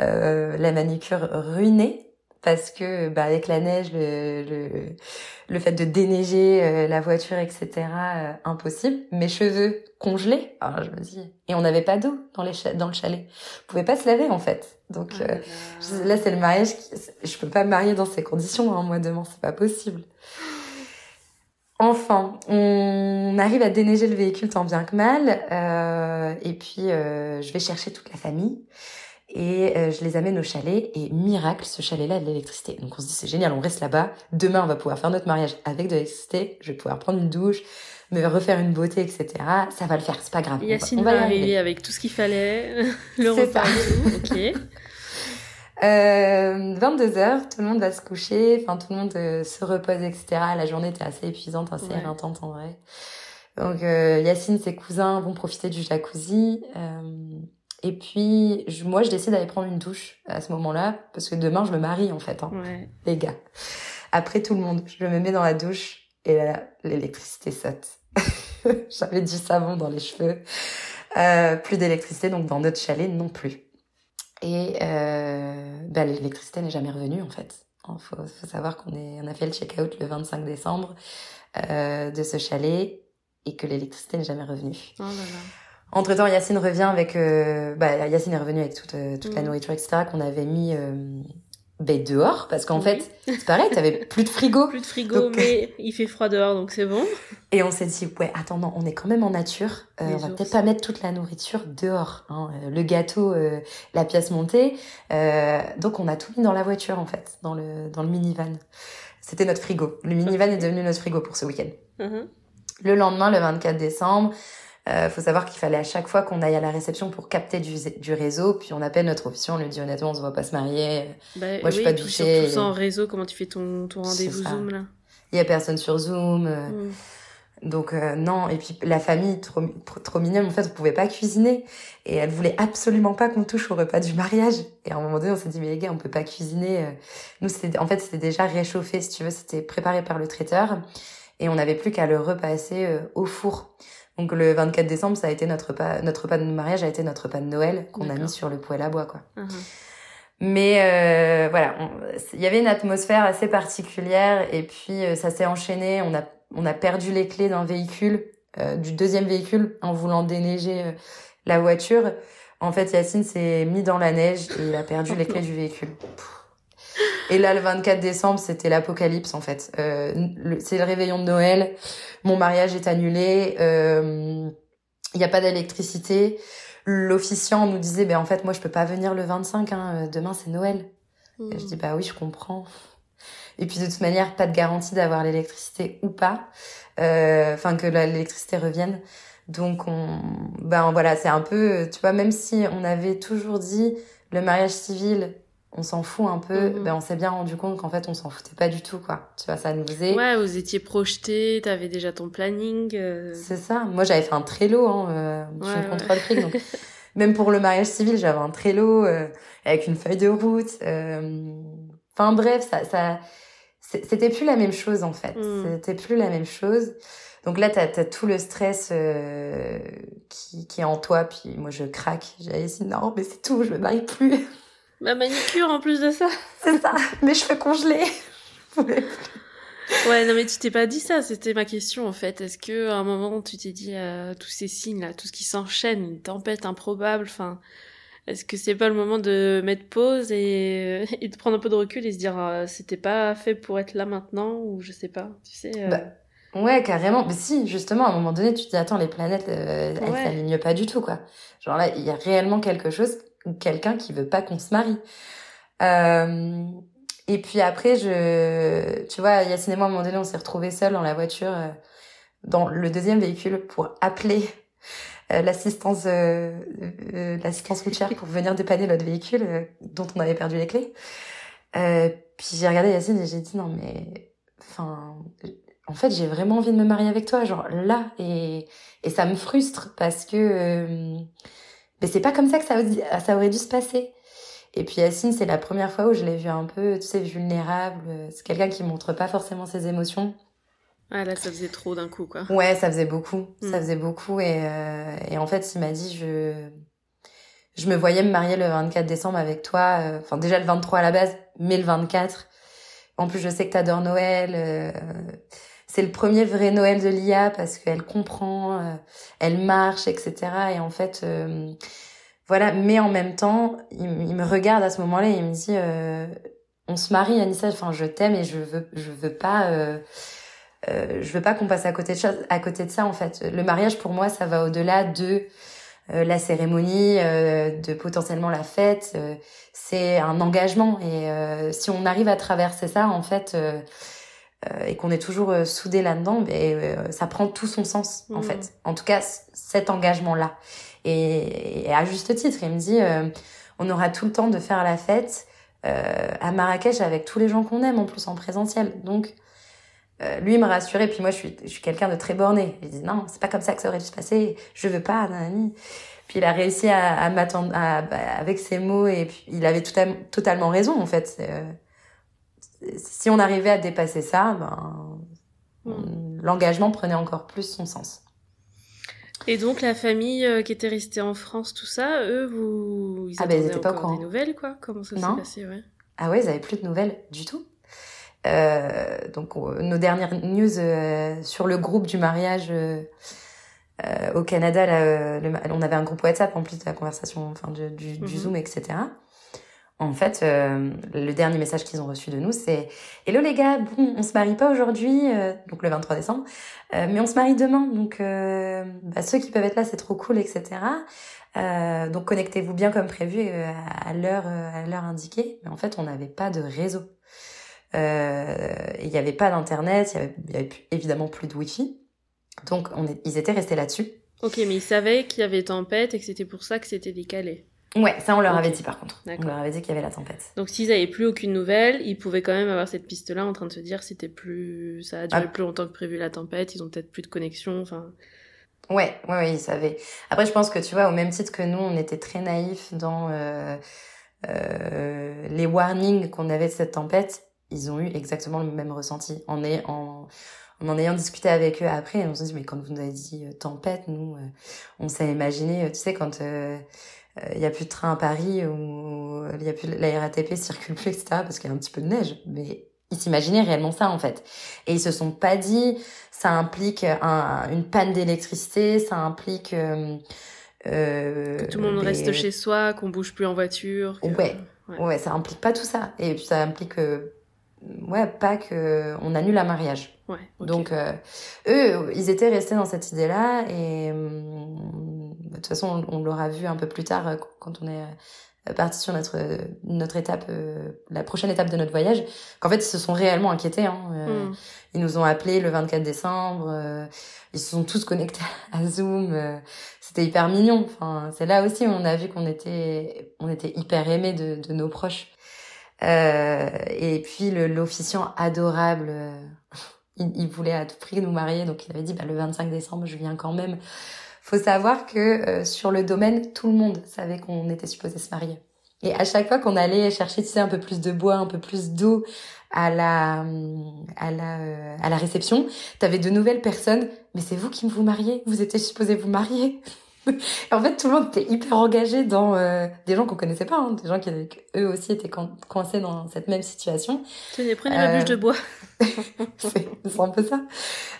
euh, la manucure ruinée parce que bah, avec la neige, le, le, le fait de déneiger euh, la voiture, etc., euh, impossible. Mes cheveux congelés, alors je me dis, et on n'avait pas d'eau dans, les dans le chalet. On pouvait pas se laver en fait. Donc ah euh, je- Là, c'est le mariage. Qui... Je peux pas me marier dans ces conditions, hein, moi, demain, c'est pas possible. Enfin, on arrive à déneiger le véhicule tant bien que mal. euh, et puis, euh, je vais chercher toute la famille. Et euh, je les amène au chalet. Et miracle, ce chalet-là a de l'électricité. Donc on se dit, c'est génial, on reste là-bas. Demain, on va pouvoir faire notre mariage avec de l'électricité. Je vais pouvoir prendre une douche, me refaire une beauté, etc. Ça va le faire, c'est pas grave. Va- Yacine on va y arriver avec tout ce qu'il fallait, le repas ça. Ok. Euh, 22h, tout le monde va se coucher, enfin tout le monde euh, se repose, etc. La journée était assez épuisante, assez Ouais. éreintante en vrai. Donc euh, Yacine, ses cousins vont profiter du jacuzzi. euh, et puis je- moi, je décide d'aller prendre une douche à ce moment-là, parce que demain, je me marie en fait, hein, Ouais. les gars. Après tout le monde, je me mets dans la douche et là, l'électricité saute. J'avais du savon dans les cheveux. Euh, plus d'électricité, donc dans notre chalet non plus. Et euh, bah, l'électricité n'est jamais revenue en fait. Il faut, faut savoir qu'on est, on a fait le check-out le 25 décembre euh, de ce chalet et que l'électricité n'est jamais revenue. Oh là là. Entre temps, Yacine revient avec, euh, bah, Yacine est revenu avec toute, euh, toute la Mhm. nourriture, etc. qu'on avait mis euh, ben, dehors parce qu'en fait, c'est pareil, t'avais plus de frigo. Plus de frigo, Donc- mais il fait froid dehors, donc c'est bon. Et on s'est dit, ouais, attends, non, on est quand même en nature. Euh, on va peut-être pas mettre toute la nourriture dehors. Hein. Euh, Le gâteau, euh, la pièce montée. Euh, donc on a tout mis dans la voiture, en fait, dans le, dans le minivan. C'était notre frigo. Le minivan est devenu notre frigo pour ce week-end. Mhm. Le lendemain, le 24 décembre, euh, faut savoir qu'il fallait à chaque fois qu'on aille à la réception pour capter du, du réseau, puis on appelle notre officier, on lui dit honnêtement, on se voit pas se marier. Bah, Moi, je suis oui, pas douchée. Surtout sans réseau, comment tu fais ton, ton rendez-vous. Zoom là Il y a personne sur Zoom. euh, Mm. Donc euh, non, et puis la famille trop, trop, trop mignonne, en fait, on pouvait pas cuisiner et elle voulait absolument pas qu'on touche au repas du mariage. Et à un moment donné, on s'est dit mais les gars, on peut pas cuisiner. euh. Nous, c'était en fait c'était déjà réchauffé, si tu veux, c'était préparé par le traiteur et on n'avait plus qu'à le repasser euh, au four. Donc le 24 décembre, ça a été notre repas, notre repas de mariage a été notre repas de Noël qu'on a mis sur le poêle à bois, quoi. Mhm. Mais euh, voilà, il y avait une atmosphère assez particulière et puis euh, ça s'est enchaîné. On a on a perdu les clés d'un véhicule, euh, du deuxième véhicule, en voulant déneiger euh, la voiture. En fait, Yacine s'est mis dans la neige et il a perdu les clés du véhicule. Pff. Et là, le 24 décembre, c'était l'apocalypse en fait. Euh, c'est le réveillon de Noël. Mon mariage est annulé. Il n'y a pas d'électricité. L'officiant nous disait, ben en fait, moi, je peux pas venir le 25. Hein, demain, c'est Noël. Et je dis, bah oui, je comprends. Et puis de toute manière, pas de garantie d'avoir l'électricité ou pas. Enfin, que l'électricité revienne. Donc, on, ben voilà, c'est un peu, tu vois, même si on avait toujours dit le mariage civil, on s'en fout un peu, mhm. ben on s'est bien rendu compte qu'en fait, on s'en foutait pas du tout, quoi. Tu vois, ça nous faisait. Ouais, vous étiez projeté, t'avais déjà ton planning. Euh. C'est ça. Moi, j'avais fait un Trello, hein, euh, je suis ouais, contrôle fric, donc même pour le mariage civil, j'avais un Trello euh, avec une feuille de route. Enfin bref, ça, ça, c'était plus la même chose en fait. Mhm. C'était plus la même chose. Donc là, t'as as tout le stress euh, qui, qui est en toi, puis moi je craque. J'ai dit non, mais c'est tout, je me marie plus. Ma manicure en plus de ça. c'est ça, mes cheveux congelés. ouais, non mais tu t'es pas dit ça, c'était ma question en fait. Est-ce que à un moment tu t'es dit euh, tous ces signes là, tout ce qui s'enchaîne, une tempête improbable, enfin. Est-ce que c'est pas le moment de mettre pause et, et, de prendre un peu de recul et se dire euh, c'était pas fait pour être là maintenant ou je sais pas, tu sais euh... bah, Ouais, carrément. Mais si, justement, à un moment donné, tu te dis, attends, les planètes, euh, elles s'alignent pas du tout, quoi. Genre là, il y a réellement quelque chose, quelqu'un qui veut pas qu'on se marie. Euh, et puis après, je, tu vois, Yacine et moi, à un moment donné, on s'est retrouvés seuls dans la voiture, euh, dans le deuxième véhicule pour appeler euh, l'assistance, l'assistance routière pour venir dépanner notre véhicule dont on avait perdu les clés. puis j'ai regardé Yacine et j'ai dit, non mais, enfin, en fait, j'ai vraiment envie de me marier avec toi, genre là. Et, et ça me frustre parce que euh, mais c'est pas comme ça que ça, ça aurait dû se passer. Et puis Yacine, c'est la première fois où je l'ai vu un peu, tu sais, vulnérable. C'est quelqu'un qui montre pas forcément ses émotions. Ah là, ça faisait trop d'un coup, quoi. Ouais, ça faisait beaucoup. Ça mm. faisait beaucoup. Et, euh, et en fait, il m'a dit, je, je me voyais me marier le 24 décembre avec toi. Euh, enfin, déjà le 23 à la base, mais le 24. En plus, je sais que t'adores Noël. Euh, c'est le premier vrai Noël de Lia parce qu'elle comprend, euh, elle marche, etc. Et en fait, euh, voilà. Mais en même temps, il, me regarde à ce moment-là et il me dit, euh, on se marie, Anissa. Enfin, je t'aime et je veux, je veux pas, je veux pas qu'on passe à côté de ça. À côté de ça, en fait, le mariage pour moi, ça va au-delà de la cérémonie, de potentiellement la fête. c'est un engagement et si on arrive à traverser ça, en fait euh, et qu'on est toujours euh, soudé là-dedans, ben, euh, ça prend tout son sens en mmh. fait. En tout cas, cet engagement-là. Et, et, à juste titre, il me dit, on aura tout le temps de faire la fête à Marrakech avec tous les gens qu'on aime en plus en présentiel. Donc lui il me rassurait, puis moi je suis, je suis quelqu'un de très borné. Il dit non, c'est pas comme ça que ça aurait dû se passer. Je veux pas, nanani. Puis il a réussi à, à m'attendre bah, avec ses mots et puis il avait tout totalement raison en fait si on arrivait à dépasser ça, ben, hmm. l'engagement prenait encore plus son sens. Et donc la famille euh, qui était restée en France, tout ça, eux, vous, ils ah ils pas des nouvelles, quoi? Comment ça s'est passé, ouais? Ah ouais, ils avaient plus de nouvelles du tout. Euh, donc nos dernières news euh, sur le groupe du mariage au Canada, là, on avait un groupe WhatsApp en plus de la conversation, enfin du, du, du mhm. Zoom, etc. En fait, euh, le dernier message qu'ils ont reçu de nous, c'est Hello les gars, bon, on se marie pas aujourd'hui, euh, donc le 23 décembre, euh, mais on se marie demain. Donc bah, ceux qui peuvent être là, c'est trop cool, etc. donc connectez-vous bien comme prévu à l'heure à l'heure indiquée. Mais en fait, on n'avait pas de réseau. Il n'y avait pas d'internet, il y avait, évidemment plus de wifi. Donc on ils étaient restés là-dessus. Ok, mais ils savaient qu'il y avait tempête et que c'était pour ça que c'était décalé. Ouais, ça on leur avait dit par contre. On leur avait dit qu'il y avait la tempête. Donc s'ils avaient plus aucune nouvelle, ils pouvaient quand même avoir cette piste-là en train de se dire c'était plus, ça a duré ah. plus longtemps que prévu la tempête, ils ont peut-être plus de connexion, enfin. Ouais, ouais, ouais, ils savaient. Après, je pense que tu vois, au même titre que nous, on était très naïfs dans euh, euh, les warnings qu'on avait de cette tempête. Ils ont eu exactement le même ressenti. En, est, en, en ayant discuté avec eux après, on se dit mais quand vous nous avez dit euh, tempête, nous, euh, on s'est imaginé, tu sais, quand il euh, y a plus de train à Paris ou il y a plus la RATP circule plus etc parce qu'il y a un petit peu de neige mais ils s'imaginaient réellement ça en fait et ils se sont pas dit ça implique un, une panne d'électricité ça implique euh, euh, que tout le monde reste chez soi qu'on bouge plus en voiture ouais Ouais. ça implique pas tout ça. Et puis ça implique, euh, ouais, pas que on annule un mariage. Ouais, ok. Donc, euh, eux, ils étaient restés dans cette idée-là. Et hum, de toute façon, on, on l'aura vu un peu plus tard euh, quand on est euh, parti sur notre, notre étape, euh, la prochaine étape de notre voyage, qu'en fait, ils se sont réellement inquiétés. Hein. Euh, Hmm. Ils nous ont appelés le 24 décembre. euh, ils se sont tous connectés à Zoom. euh, C'était hyper mignon. Enfin, c'est là aussi où on a vu qu'on était, on était hyper aimés de, de nos proches. Euh, et puis l'officiant adorable, euh, il, il voulait à tout prix nous marier, donc il avait dit bah, le 25 décembre, je viens quand même. Faut savoir que euh, sur le domaine, tout le monde savait qu'on était supposé se marier. Et à chaque fois qu'on allait chercher, tu sais, un peu plus de bois, un peu plus d'eau à la à la euh, à la réception, t'avais de nouvelles personnes. Mais c'est vous qui vous mariez Vous étiez supposé vous marier en fait, tout le monde était hyper engagé dans euh, des gens qu'on connaissait pas, hein, des gens qui eux aussi étaient coin- coincés dans cette même situation. Tenez, prenez Euh, ma bûche de bois. c'est c'est un peu ça.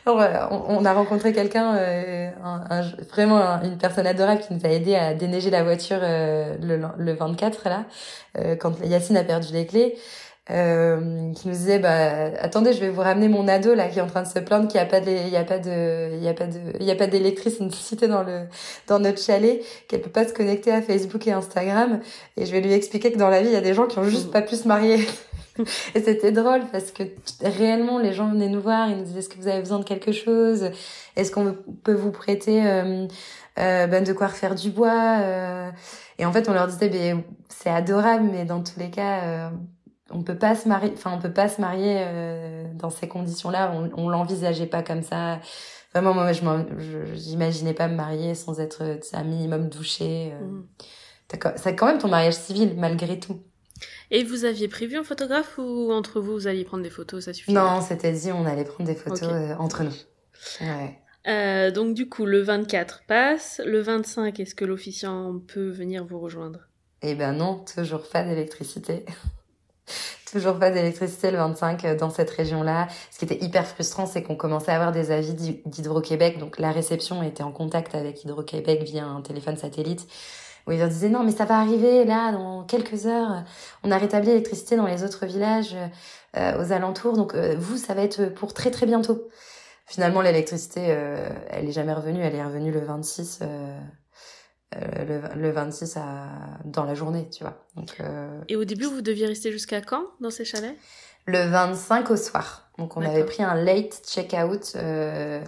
Alors, voilà, on, on a rencontré quelqu'un, euh, un- un- vraiment un- une personne adorable qui nous a aidé à déneiger la voiture euh, le, le 24 là, euh, quand Yacine a perdu les clés. Euh, qui nous disait bah attendez je vais vous ramener mon ado là qui est en train de se plaindre qu'il y a pas de il y a pas de il y a pas de il y a pas d'électricité dans le dans notre chalet qu'elle peut pas se connecter à Facebook et Instagram. Et je vais lui expliquer que dans la vie il y a des gens qui ont juste pas pu se marier. Et c'était drôle parce que réellement, les gens venaient nous voir, ils nous disaient est-ce que vous avez besoin de quelque chose? Est-ce qu'on peut vous prêter euh, euh, ben, de quoi refaire du bois euh? Et en fait, on leur disait ben, c'est adorable, mais dans tous les cas, euh, on peut pas se marier. Enfin, on peut pas se marier euh, dans ces conditions-là. On, on l'envisageait pas comme ça. Vraiment, moi, je j'imaginais pas me marier sans être un minimum douché. euh. Quand- C'est quand même ton mariage civil, malgré tout. Et vous aviez prévu un photographe ou entre vous, vous alliez prendre des photos, ça suffit Non, c'était dit, on allait prendre des photos euh, entre nous. Ouais. Euh, donc du coup, le 24 passe. Le 25, est-ce que l'officiant peut venir vous rejoindre? Eh ben non, toujours pas d'électricité. toujours pas d'électricité le 25 euh, dans cette région-là. Ce qui était hyper frustrant, c'est qu'on commençait à avoir des avis d'Hy- d'Hydro-Québec. Donc la réception était en contact avec Hydro-Québec via un téléphone satellite. Où ils leur disaient non, mais ça va arriver là, dans quelques heures. On a rétabli l'électricité dans les autres villages euh, aux alentours. Donc euh, vous, ça va être pour très très bientôt. Finalement, l'électricité, euh, elle est jamais revenue. Elle est revenue le 26. Euh, le, le 26 à, dans la journée, tu vois. Donc, euh, Et au début, vous deviez rester jusqu'à quand dans ces chalets? Le 25 au soir. Donc, on avait pris un late check-out. Euh,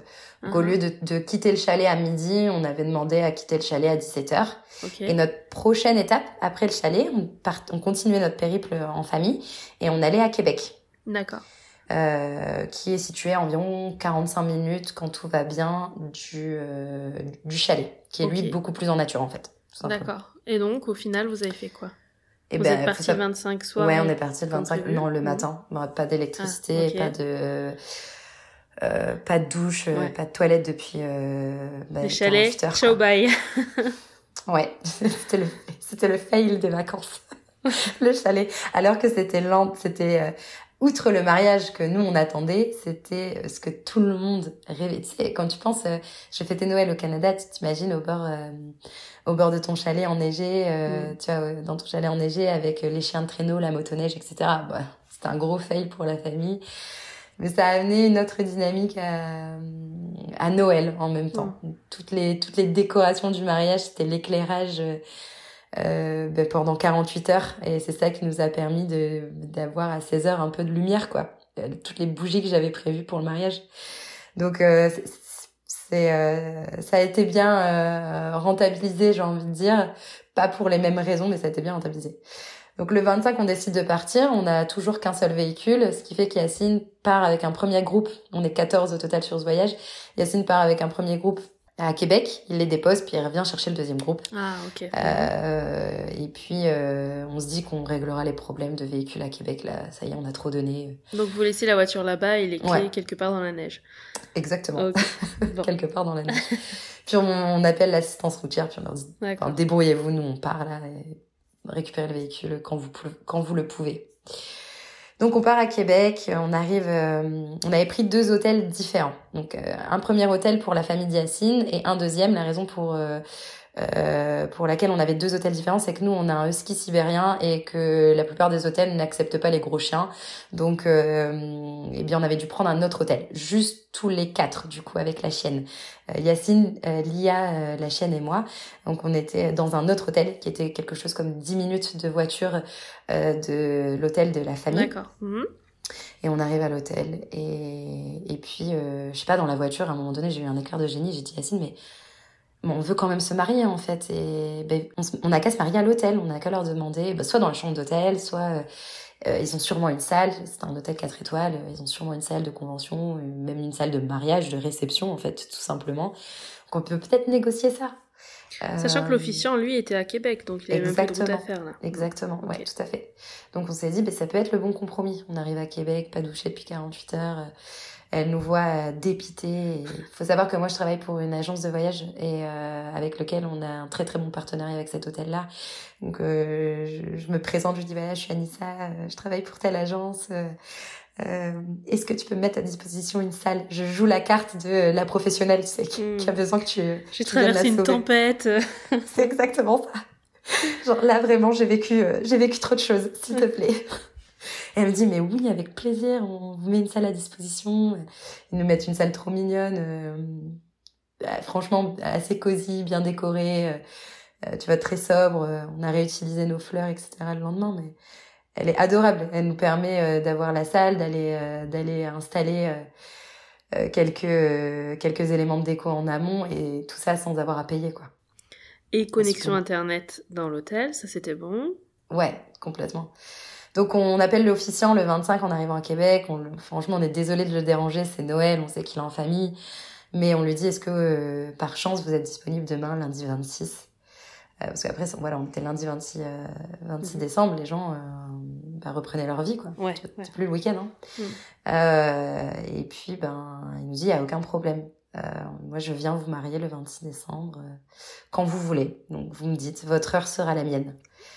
Au Mhm. lieu de, de quitter le chalet à midi, on avait demandé à quitter le chalet à 17h. Ok. Et notre prochaine étape, après le chalet, on, part, on continuait notre périple en famille et on allait à Québec. D'accord. Euh, qui est situé à environ 45 minutes quand tout va bien du, euh, du chalet, qui est lui beaucoup plus en nature en fait. D'accord. Et donc, au final, vous avez fait quoi? Et Vous ben, êtes faut parti le 25 soir Ouais, on est parti le comme 25, prévu. non, le matin. Bon, Pas d'électricité, Ah, pas de, euh, pas de douche, Ouais. pas de toilette depuis, bah, Les chalets, 48 heures, ciao bye. Ouais, c'était le, c'était le fail des vacances. le chalet. Alors que c'était lent, c'était, outre le mariage que nous on attendait, c'était euh, ce que tout le monde rêvait. Tu sais, quand tu penses, euh, je fêtais Noël au Canada, tu t'imagines au bord, euh, au bord de ton chalet enneigé, euh, Mm. tu vois, euh, dans ton chalet enneigé avec les chiens de traîneau, la motoneige, etc. Bah, c'était un gros fail pour la famille. Mais ça a amené une autre dynamique à, à Noël en même temps. Toutes les toutes les décorations du mariage, c'était l'éclairage euh, ben, pendant 48 heures et c'est ça qui nous a permis de d'avoir à 16 heures un peu de lumière quoi. Euh, Toutes les bougies que j'avais prévues pour le mariage. Donc euh, c'est euh, ça a été bien euh, rentabilisé, j'ai envie de dire, pas pour les mêmes raisons mais ça a été bien rentabilisé. Donc le 25, on décide de partir. On a toujours qu'un seul véhicule, ce qui fait qu'Yacine part avec un premier groupe. On est 14 au total sur ce voyage. Yacine part avec un premier groupe à Québec. Il les dépose, puis il revient chercher le deuxième groupe. Ah, ok. Euh, et puis euh, on se dit qu'on réglera les problèmes de véhicules à Québec. Là, ça y est, on a trop donné. Donc, vous laissez la voiture là-bas et les clés Ouais. quelque part dans la neige. Exactement. Bon, Quelque part dans la neige. puis on, on appelle l'assistance routière, puis on leur dit. Enfin, débrouillez-vous, nous on part là et récupérez le véhicule quand vous, quand vous le pouvez. Donc on part à Québec, on arrive, euh, on avait pris deux hôtels différents. Donc euh, un premier hôtel pour la famille d'Yacine et un deuxième, la raison pour euh, pour laquelle on avait deux hôtels différents, c'est que nous on a un husky sibérien et que la plupart des hôtels n'acceptent pas les gros chiens. Donc euh, eh bien on avait dû prendre un autre hôtel, juste tous les quatre du coup avec la chienne. Euh, Yacine, euh, Lia, la chienne et moi. Donc on était dans un autre hôtel qui était quelque chose comme 10 minutes de voiture de l'hôtel de la famille. D'accord. Mhm. Et on arrive à l'hôtel et, et puis, je sais pas, dans la voiture, à un moment donné, j'ai eu un éclair de génie. J'ai dit Yacine, mais on veut quand même se marier en fait. Et ben, on n'a qu'à se marier à l'hôtel, on n'a qu'à leur demander, ben, soit dans la chambre d'hôtel, soit euh, ils ont sûrement une salle, c'est un hôtel 4 étoiles, ils ont sûrement une salle de convention, même une salle de mariage, de réception en fait, tout simplement. Donc on peut peut-être négocier ça. Sachant que euh, l'officiant, lui, était à Québec, donc il avait même pas de faire là. Exactement, ouais, tout à fait. Donc on s'est dit, ben, ça peut être le bon compromis. On arrive à Québec, pas douché depuis 48 heures elle nous voit euh, dépiter. Il faut savoir que moi, je travaille pour une agence de voyage et euh, avec lequel on a un très très bon partenariat avec cet hôtel-là. Donc, euh, je, me présente, je dis voilà, je suis Anissa, euh, je travaille pour telle agence. Euh, Est-ce que tu peux me mettre à disposition une salle? Je joue la carte de la professionnelle, tu sais, qui, qui a besoin que tu. J'ai traversé une tempête. C'est exactement ça. Genre là vraiment, j'ai vécu, j'ai vécu trop de choses, s'il te plaît elle me dit, mais oui, avec plaisir, on vous met une salle à disposition. Ils nous mettent une salle trop mignonne, euh, bah, franchement assez cosy, bien décorée. Euh, euh, tu vois, très sobre. On a réutilisé nos fleurs, etc. le lendemain, mais elle est adorable. Elle nous permet d'avoir la salle, d'aller d'aller installer quelques quelques éléments de déco en amont et tout ça sans avoir à payer, quoi. Et connexion internet dans l'hôtel, ça c'était bon? Ouais, complètement. Donc on appelle l'officiant le 25 en arrivant à Québec. On, franchement, on est désolé de le déranger, c'est Noël, on sait qu'il est en famille. Mais on lui dit, est-ce que euh, par chance vous êtes disponible demain, lundi 26 euh, Parce qu'après, voilà, on était lundi 26, 26 euh, mhm. décembre, les gens bah, reprenaient leur vie, quoi. Ouais, c'est plus le week-end. Hein. Mhm. et puis, ben, il nous dit, il n'y a aucun problème. moi, je viens vous marier le 26 décembre, quand vous voulez. Donc, vous me dites, votre heure sera la mienne.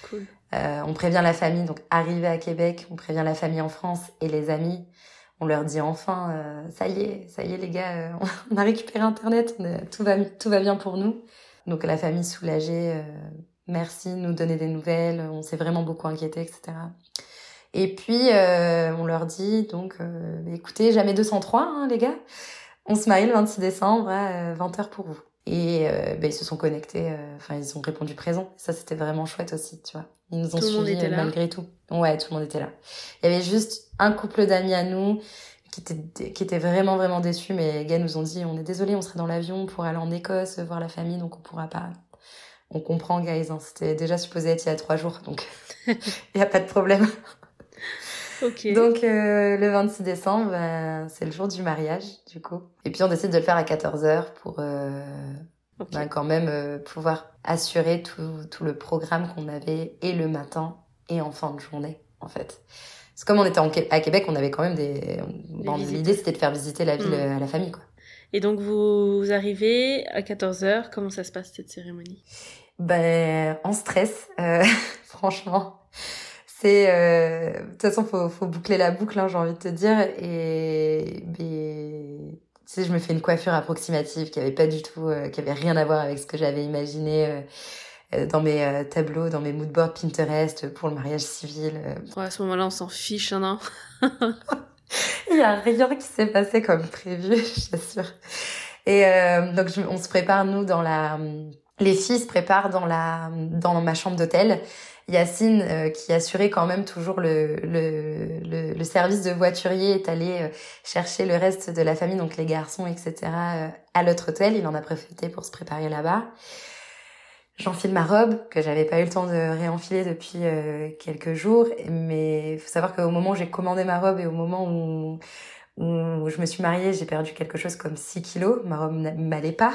Cool. Euh, on prévient la famille, donc arrivé à Québec, on prévient la famille en France et les amis. On leur dit enfin, euh, ça y est, ça y est les gars, euh, on a récupéré Internet, tout va tout va bien pour nous. Donc la famille soulagée, merci, nous donner des nouvelles, on s'est vraiment beaucoup inquiété, etc. Et puis on leur dit donc, écoutez, jamais 203 hein, les gars, on se marie le 26 décembre à 20h pour vous. Et euh, ben, ils se sont connectés, euh, enfin ils ont répondu présent. Ça c'était vraiment chouette aussi, tu vois. Ils nous ont suivis euh, malgré tout. Ouais, tout le monde était là. Il y avait juste un couple d'amis à nous qui était qui était vraiment vraiment déçus, mais les gars nous ont dit on est désolé, on serait dans l'avion pour aller en Écosse voir la famille, donc on pourra pas. On comprend, guys. Hein. C'était déjà supposé être il y a trois jours, donc il y a pas de problème. Donc euh, le 26 décembre, ben, c'est le jour du mariage, du coup. Et puis on décide de le faire à 14h pour euh, ben, quand même euh, pouvoir assurer tout, tout le programme qu'on avait et le matin et en fin de journée, en fait. C'est comme on était à Québec, on avait quand même des... L'idée, c'était de faire visiter la ville mm. à la famille, quoi. Et donc vous arrivez à 14h, comment ça se passe cette cérémonie? Ben, en stress, franchement c'est euh, de toute façon faut faut boucler la boucle hein, j'ai envie de te dire. Et tu sais je me fais une coiffure approximative qui avait pas du tout euh, qui avait rien à voir avec ce que j'avais imaginé euh, euh dans mes euh, tableaux dans mes moodboards Pinterest pour le mariage civil ouais, à ce moment-là on s'en fiche hein, non il y a rien qui s'est passé comme prévu je t'assure. Et donc on se prépare nous dans la les filles se préparent dans la dans ma chambre d'hôtel Yacine, euh, qui assurait quand même toujours le, le, le, le, service de voiturier, est allé euh, chercher le reste de la famille, donc les garçons, etc., euh, à l'autre hôtel. Il en a profité pour se préparer là-bas. J'enfile ma robe, que j'avais pas eu le temps de réenfiler depuis quelques jours, mais faut savoir qu'au moment où j'ai commandé ma robe et au moment où où je me suis mariée, j'ai perdu quelque chose comme 6 kilos, ma robe m'allait pas.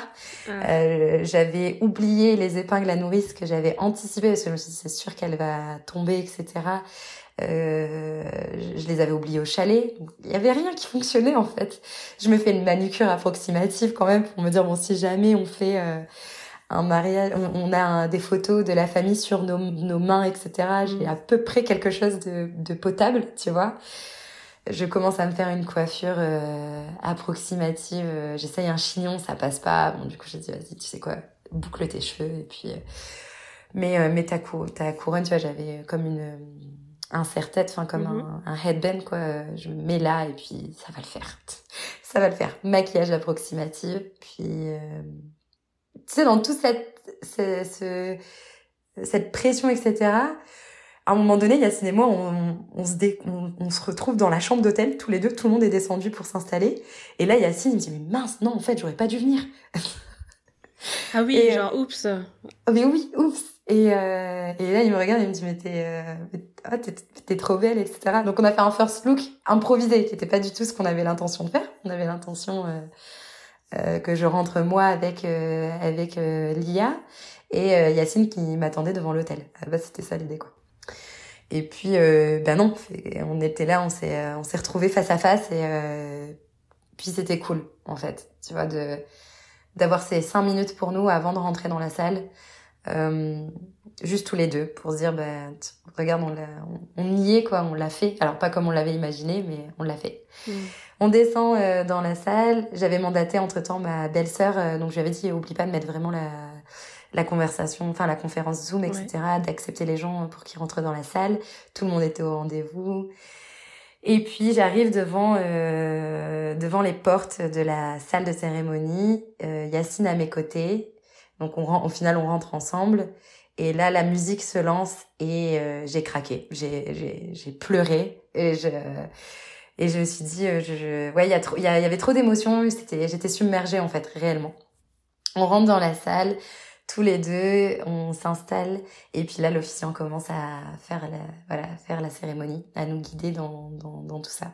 Ah. Euh, j'avais oublié les épingles à nourrice que j'avais anticipées parce que je me suis dit c'est sûr qu'elle va tomber, etc. Euh, je les avais oubliées au chalet. Il y avait rien qui fonctionnait en fait. Je me fais une manucure approximative quand même pour me dire bon si jamais on fait euh, un mariage, on, a des photos de la famille sur nos, nos mains, etc. J'ai mm. à peu près quelque chose de, de potable, tu vois je commence à me faire une coiffure euh, approximative. Euh, j'essaye un chignon, ça passe pas. Bon, du coup, j'ai dit, vas-y, tu sais quoi, boucle tes cheveux et puis. mais mais ta, ta couronne, tu vois, j'avais comme une un serre-tête, enfin comme mhm. un, un, headband quoi. Je me mets là et puis ça va le faire. ça va le faire. Maquillage approximatif, puis tu sais dans tout cette ce, cette pression etc à un moment donné, Yacine et moi, on, on se, dé, on, se retrouve dans la chambre d'hôtel, tous les deux, tout le monde est descendu pour s'installer. Et là, Yacine, il me dit, mais mince, non, en fait, j'aurais pas dû venir. Ah oui, et, genre, oups. Mais oui, oups. Et, euh, et là, il me regarde, il me dit, mais t'es euh, ah, t'es trop belle, etc. Donc, on a fait un first look improvisé, qui était pas du tout ce qu'on avait l'intention de faire. On avait l'intention euh, euh que je rentre moi avec euh, avec euh, Lia et Yacine qui m'attendait devant l'hôtel. Bah, c'était ça l'idée, quoi. Et puis, euh, ben non, on était là, on s'est, euh, on s'est retrouvés face à face et euh, puis c'était cool en fait, tu vois, de d'avoir ces cinq minutes pour nous avant de rentrer dans la salle, euh, juste tous les deux pour se dire, ben regarde, on, on, y est quoi, on l'a fait. Alors pas comme on l'avait imaginé, mais on l'a fait. Mm. On descend dans la salle. J'avais mandaté entre temps ma belle-sœur, donc j'avais dit oublie pas de mettre vraiment la la conversation, enfin la conférence Zoom, etc., d'accepter les gens pour qu'ils rentrent dans la salle. Tout le monde était au rendez-vous. Et puis j'arrive devant euh, devant les portes de la salle de cérémonie. Euh, Yacine à mes côtés. Donc on au final on rentre ensemble. Et là la musique se lance et euh, j'ai craqué. J'ai j'ai j'ai pleuré et je et je me suis dit euh, je, je ouais il y a trop il y, y avait trop d'émotions. C'était j'étais submergée en fait réellement. On rentre dans la salle tous les deux, on s'installe et puis là l'officiant commence à faire la, voilà, faire la cérémonie, à nous guider dans, dans, dans tout ça.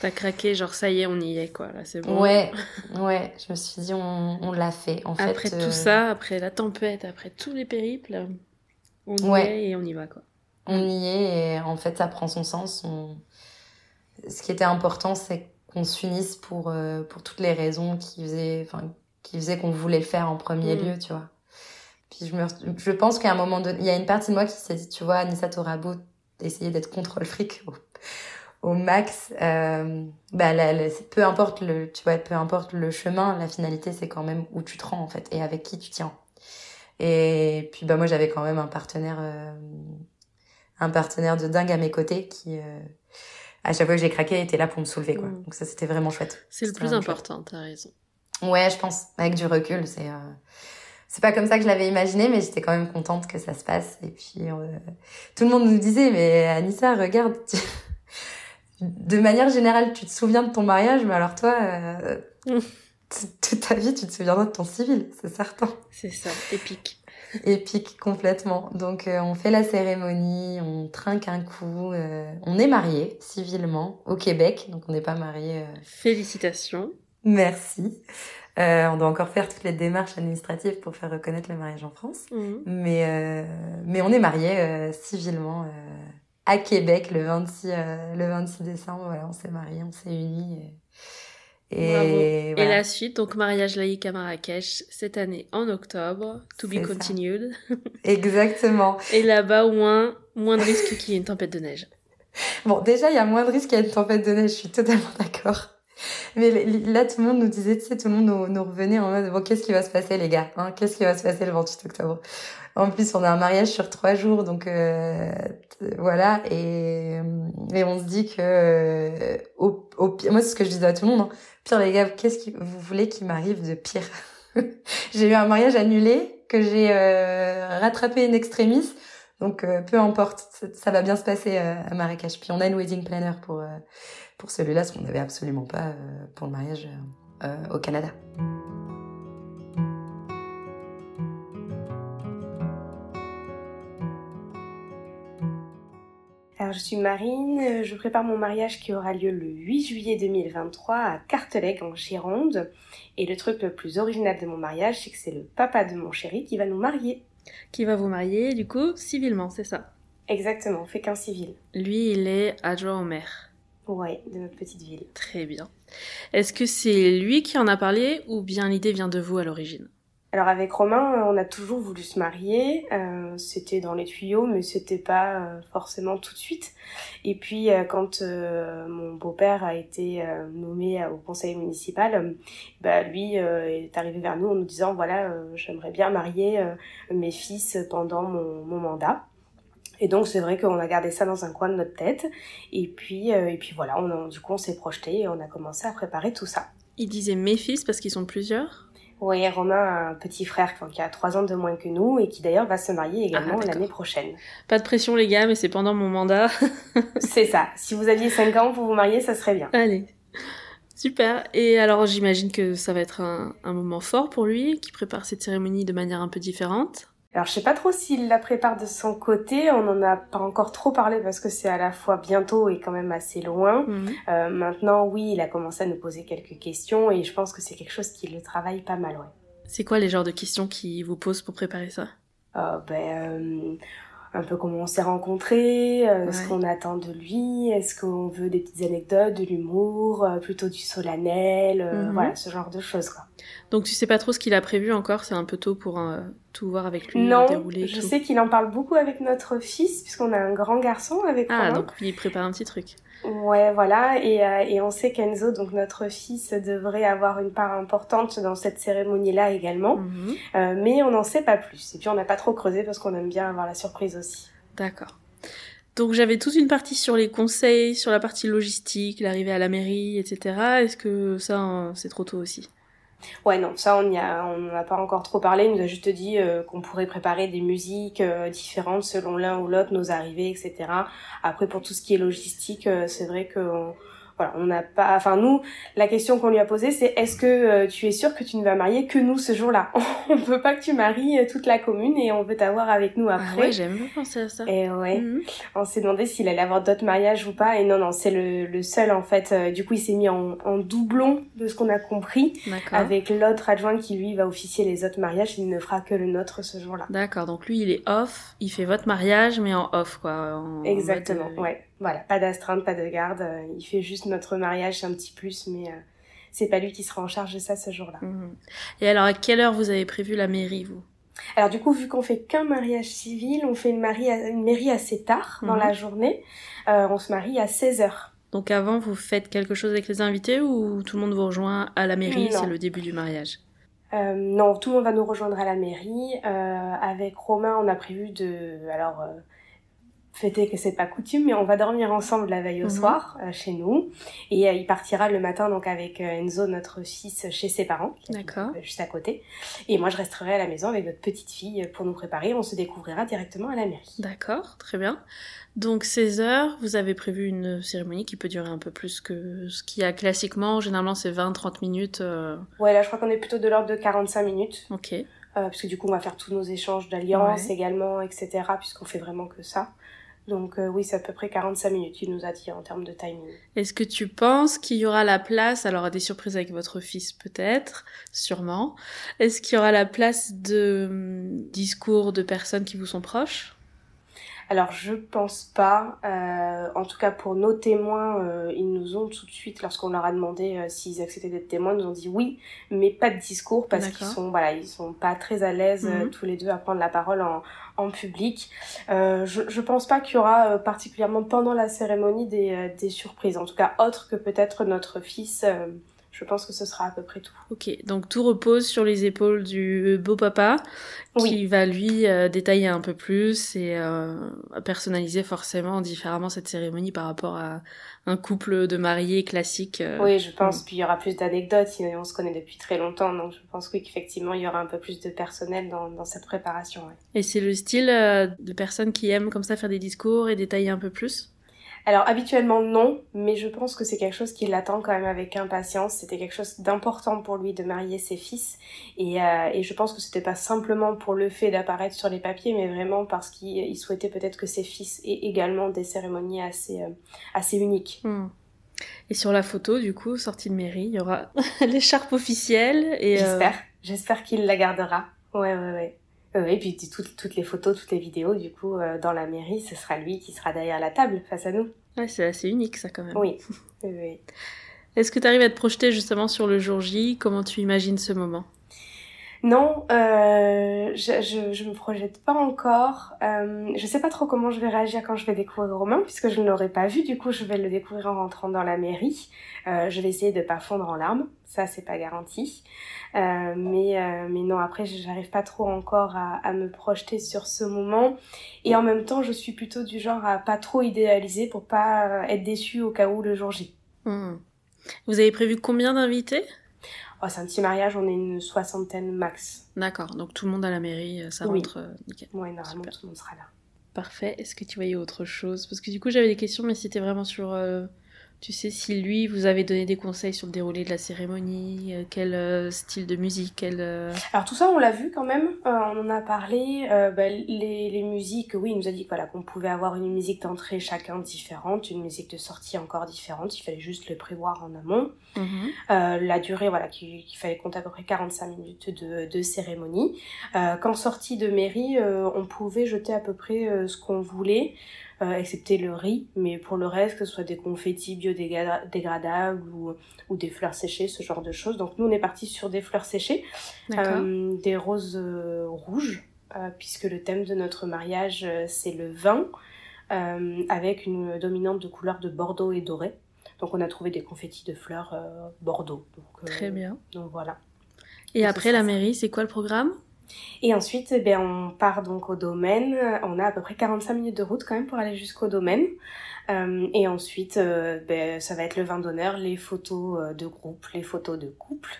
T'as craqué, genre ça y est, on y est quoi, là c'est bon. Ouais, ouais, je me suis dit on, on l'a fait en fait. Après tout euh, ça, après la tempête, après tous les périples, on y est et on y va quoi. On y est et en fait ça prend son sens. On... Ce qui était important c'est qu'on s'unisse pour, euh, pour toutes les raisons qui faisaient, qui faisaient qu'on voulait le faire en premier mm. lieu, tu vois. Puis je, me, je pense qu'à un moment donné, il y a une partie de moi qui s'est dit, tu vois, Anissa, t'auras beau essayer d'être contre le fric au, au max, euh, bah, peu importe le, tu vois, peu importe le chemin, la finalité, c'est quand même où tu te rends, en fait, et avec qui tu tiens. Et puis, bah, moi, j'avais quand même un partenaire, euh, un partenaire de dingue à mes côtés qui, euh, à chaque fois que j'ai craqué, était là pour me soulever, quoi. Mm. Donc ça, c'était vraiment chouette. C'est le plus important, t'as raison. Ouais, je pense. Avec du recul, c'est, euh, c'est pas comme ça que je l'avais imaginé, mais j'étais quand même contente que ça se passe. Et puis, euh, tout le monde nous disait, mais Anissa, regarde, de manière générale, tu te souviens de ton mariage, mais alors toi, euh, toute ta vie, tu te souviendras de ton civil, c'est certain. C'est ça, épique. épique complètement. Donc, euh, on fait la cérémonie, on trinque un coup, on est mariés civilement au Québec, donc on n'est pas mariés. Félicitations. Merci. Euh, on doit encore faire toutes les démarches administratives pour faire reconnaître le mariage en France. Mhm. Mais, euh, mais on est mariés euh, civilement à Québec le 26, euh, le 26 décembre. Voilà, on s'est mariés, on s'est unis. Et, et, la suite, donc mariage laïque à Marrakech cette année en octobre, to be continued. Exactement. et là-bas, moins, moins de risques qu'il y ait une tempête de neige. Bon, déjà, il y a moins de risques qu'il y ait une tempête de neige, je suis totalement d'accord. Mais là, tout le monde nous disait, tu sais, tout le monde nous, revenait en mode, bon, qu'est-ce qui va se passer, les gars hein Qu'est-ce qui va se passer le 28 octobre? En plus, on a un mariage sur trois jours, donc euh, voilà. Et, et on se dit que, euh, au, pire, moi, c'est ce que je disais à tout le monde. Hein, pire, les gars, qu'est-ce que vous voulez qu'il m'arrive de pire? J'ai eu un mariage annulé que j'ai euh, rattrapé une extrémis. Donc, euh, peu importe, ça, va bien se passer à Marrakech. Puis on a une wedding planner pour pour celui-là, ce qu'on n'avait absolument pas euh, pour le mariage euh, au Canada. Alors, je suis Marine, je prépare mon mariage qui aura lieu le 8 juillet 2023 à Cartelec en Gironde. Et le truc le plus original de mon mariage, c'est que c'est le papa de mon chéri qui va nous marier. Qui va vous marier, du coup, civilement, c'est ça? Exactement, on fait qu'un civil. Lui, il est adjoint au maire. Ouais, de notre petite ville. Très bien. Est-ce que c'est lui qui en a parlé ou bien l'idée vient de vous à l'origine? Alors avec Romain, euh, on a toujours voulu se marier. Euh, c'était dans les tuyaux, mais c'était pas euh, forcément tout de suite. Et puis quand mon beau-père a été nommé au conseil municipal, bah lui est arrivé vers nous en nous disant voilà, j'aimerais bien marier mes fils pendant mon, mon mandat. Et donc c'est vrai qu'on a gardé ça dans un coin de notre tête. Et puis et puis voilà, on du coup on s'est projeté et on a commencé à préparer tout ça. Il disait mes fils parce qu'ils sont plusieurs? Oui, Romain a un petit frère qui a trois ans de moins que nous et qui d'ailleurs va se marier également ah, l'année prochaine. Pas de pression les gars, mais c'est pendant mon mandat. c'est ça. Si vous aviez cinq ans pour vous marier, ça serait bien. Allez. Super. Et alors j'imagine que ça va être un, un moment fort pour lui, qui prépare cette cérémonie de manière un peu différente. Alors je sais pas trop s'il la prépare de son côté, on en a pas encore trop parlé parce que c'est à la fois bientôt et quand même assez loin. Mhm. Euh, maintenant oui, il a commencé à nous poser quelques questions et je pense que c'est quelque chose qui le travaille pas mal, ouais. C'est quoi les genres de questions qu'il vous pose pour préparer ça? Euh, ben, euh, un peu comment on s'est rencontrés, ce qu'on attend de lui, est-ce qu'on veut des petites anecdotes, de l'humour, plutôt du solennel, mhm. voilà, ce genre de choses quoi. Donc tu sais pas trop ce qu'il a prévu encore, c'est un peu tôt pour tout voir avec lui non, je sais qu'il en parle beaucoup avec notre fils puisqu'on a un grand garçon avec Ah donc il prépare un petit truc. Ouais, voilà, et, euh, et on sait qu'Enzo, donc notre fils, devrait avoir une part importante dans cette cérémonie-là également, mhm. euh, mais on n'en sait pas plus. Et puis on n'a pas trop creusé parce qu'on aime bien avoir la surprise aussi. D'accord. Donc j'avais toute une partie sur les conseils, sur la partie logistique, l'arrivée à la mairie, etc. Est-ce que ça, hein, c'est trop tôt aussi? Ouais, non, ça, on n'y a, on a pas encore trop parlé. Il nous a juste dit euh, qu'on pourrait préparer des musiques euh, différentes selon l'un ou l'autre, nos arrivées, etc. Après, pour tout ce qui est logistique, euh, c'est vrai que voilà, on n'a pas. Enfin, nous, la question qu'on lui a posée, c'est est-ce que euh, tu es sûr que tu ne vas marier que nous ce jour-là? On veut pas que tu maries euh, toute la commune et on veut t'avoir avec nous ah après. Ah ouais, j'aime bien penser à ça. Et ouais, mhm. on s'est demandé s'il allait avoir d'autres mariages ou pas. Et non, non, c'est le, le, seul en fait. Euh, du coup, il s'est mis en, en, doublon de ce qu'on a compris, avec l'autre adjoint qui lui va officier les autres mariages. Il ne fera que le nôtre ce jour-là. D'accord. Donc lui, il est off. Il fait votre mariage, mais en off quoi. Exactement. Ouais. Voilà, pas d'astreinte, pas de garde. Euh, il fait juste notre mariage, c'est un petit plus, mais euh, c'est pas lui qui sera en charge de ça ce jour-là. Mhm. Et alors, à quelle heure vous avez prévu la mairie, vous? Alors du coup, vu qu'on fait qu'un mariage civil, on fait une, une mairie assez tard dans la mhm. journée. Euh, on se marie à 16h. Donc avant, vous faites quelque chose avec les invités ou tout le monde vous rejoint à la mairie, c'est le début du mariage? Non, tout le monde va nous rejoindre à la mairie. avec Romain, on a prévu de... Alors, fêter que c'est pas coutume, mais on va dormir ensemble la veille au mhm. soir euh, chez nous. Et euh, il partira le matin donc avec euh, Enzo, notre fils, chez ses parents, D'accord. juste à côté. Et moi, je resterai à la maison avec notre petite fille pour nous préparer. On se découvrira directement à la mairie. D'accord, très bien. Donc 16 heures, vous avez prévu une cérémonie qui peut durer un peu plus que ce qu'il y a classiquement. Généralement, c'est 20-30 minutes. Ouais, là, je crois qu'on est plutôt de l'ordre de 45 minutes. Ok. parce que du coup, on va faire tous nos échanges d'alliances également, etc. Puisqu'on fait vraiment que ça. Donc euh, oui, c'est à peu près 45 minutes, il nous a dit en termes de timing. Est-ce que tu penses qu'il y aura la place, alors à des surprises avec votre fils peut-être, sûrement, est-ce qu'il y aura la place de hum, discours de personnes qui vous sont proches? Alors je pense pas. Euh, en tout cas pour nos témoins, euh, ils nous ont tout de suite, lorsqu'on leur a demandé euh, s'ils acceptaient d'être témoins, ils nous ont dit oui, mais pas de discours parce qu'ils sont voilà, ils sont pas très à l'aise mhm. tous les deux à prendre la parole en, en public. je, je pense pas qu'il y aura particulièrement pendant la cérémonie des, des surprises, en tout cas autre que peut-être notre fils je pense que ce sera à peu près tout. Ok, donc tout repose sur les épaules du beau papa qui va lui euh, détailler un peu plus et euh, personnaliser forcément différemment cette cérémonie par rapport à un couple de mariés classique. Euh. Oui, je pense. Puis il y aura plus d'anecdotes. On se connaît depuis très longtemps, donc je pense oui qu'effectivement il y aura un peu plus de personnel dans, dans cette préparation. Et c'est le style de personnes qui aiment comme ça faire des discours et détailler un peu plus? Alors habituellement non, mais je pense que c'est quelque chose qui l'attend quand même avec impatience. C'était quelque chose d'important pour lui de marier ses fils et, euh, et je pense que c'était pas simplement pour le fait d'apparaître sur les papiers, mais vraiment parce qu'il souhaitait peut-être que ses fils aient également des cérémonies assez, euh, assez uniques. Hmm. Et sur la photo, du coup, sortie de mairie, il y aura l'écharpe officielle et... Euh, J'espère, j'espère qu'il la gardera. Ouais, ouais, ouais. Euh, et puis toutes, toutes les photos, toutes les vidéos, du coup, euh, dans la mairie, ce sera lui qui sera derrière la table face à nous. Ouais, c'est assez unique ça quand même. Oui. oui, Est-ce que tu arrives à te projeter justement sur le jour J? Comment tu imagines ce moment? Non, euh, je, je, je me projette pas encore. Euh, je sais pas trop comment je vais réagir quand je vais découvrir Romain, puisque je ne l'aurais pas vu. Du coup, je vais le découvrir en rentrant dans la mairie. Euh, je vais essayer de pas fondre en larmes. Ça, c'est pas garanti. Euh, mais, euh, mais non, après, j'arrive pas trop encore à, à, me projeter sur ce moment. Et en même temps, je suis plutôt du genre à pas trop idéaliser pour pas euh, être déçue au cas où le jour J. Mmh. Vous avez prévu combien d'invités? Oh, c'est un petit mariage, on est une soixantaine max. D'accord, donc tout le monde à la mairie, ça oui. rentre euh, nickel. Oui, normalement Super. tout le monde sera là. Parfait. Est-ce que tu voyais autre chose? Parce que du coup, j'avais des questions, mais c'était vraiment sur euh, tu sais si lui vous avez donné des conseils sur le déroulé de la cérémonie, euh, quel euh, style de musique, quel... Euh... Alors tout ça on l'a vu quand même, euh, on en a parlé, bah, les, les musiques, oui il nous a dit voilà, qu'on pouvait avoir une musique d'entrée chacun différente, une musique de sortie encore différente, il fallait juste le prévoir en amont. Mm -hmm. la durée voilà, qu'il qu fallait compter à peu près 45 minutes de, de cérémonie. Qu'en sortie de mairie on pouvait jeter à peu près ce qu'on voulait euh, excepté le riz, mais pour le reste, que ce soit des confettis biodégradables ou, ou des fleurs séchées, ce genre de choses. Donc nous, on est parti sur des fleurs séchées, euh, des roses euh, rouges, puisque le thème de notre mariage, c'est le vin, avec une dominante de couleur de bordeaux et doré. Donc on a trouvé des confettis de fleurs bordeaux. Donc, Très bien. Donc voilà. Et donc, après la mairie, c'est quoi le programme? Et ensuite, eh bien, on part donc au domaine. On a à peu près 45 minutes de route quand même pour aller jusqu'au domaine. Euh, et ensuite, euh, ben, ça va être le vin d'honneur, les photos euh, de groupe, les photos de couple.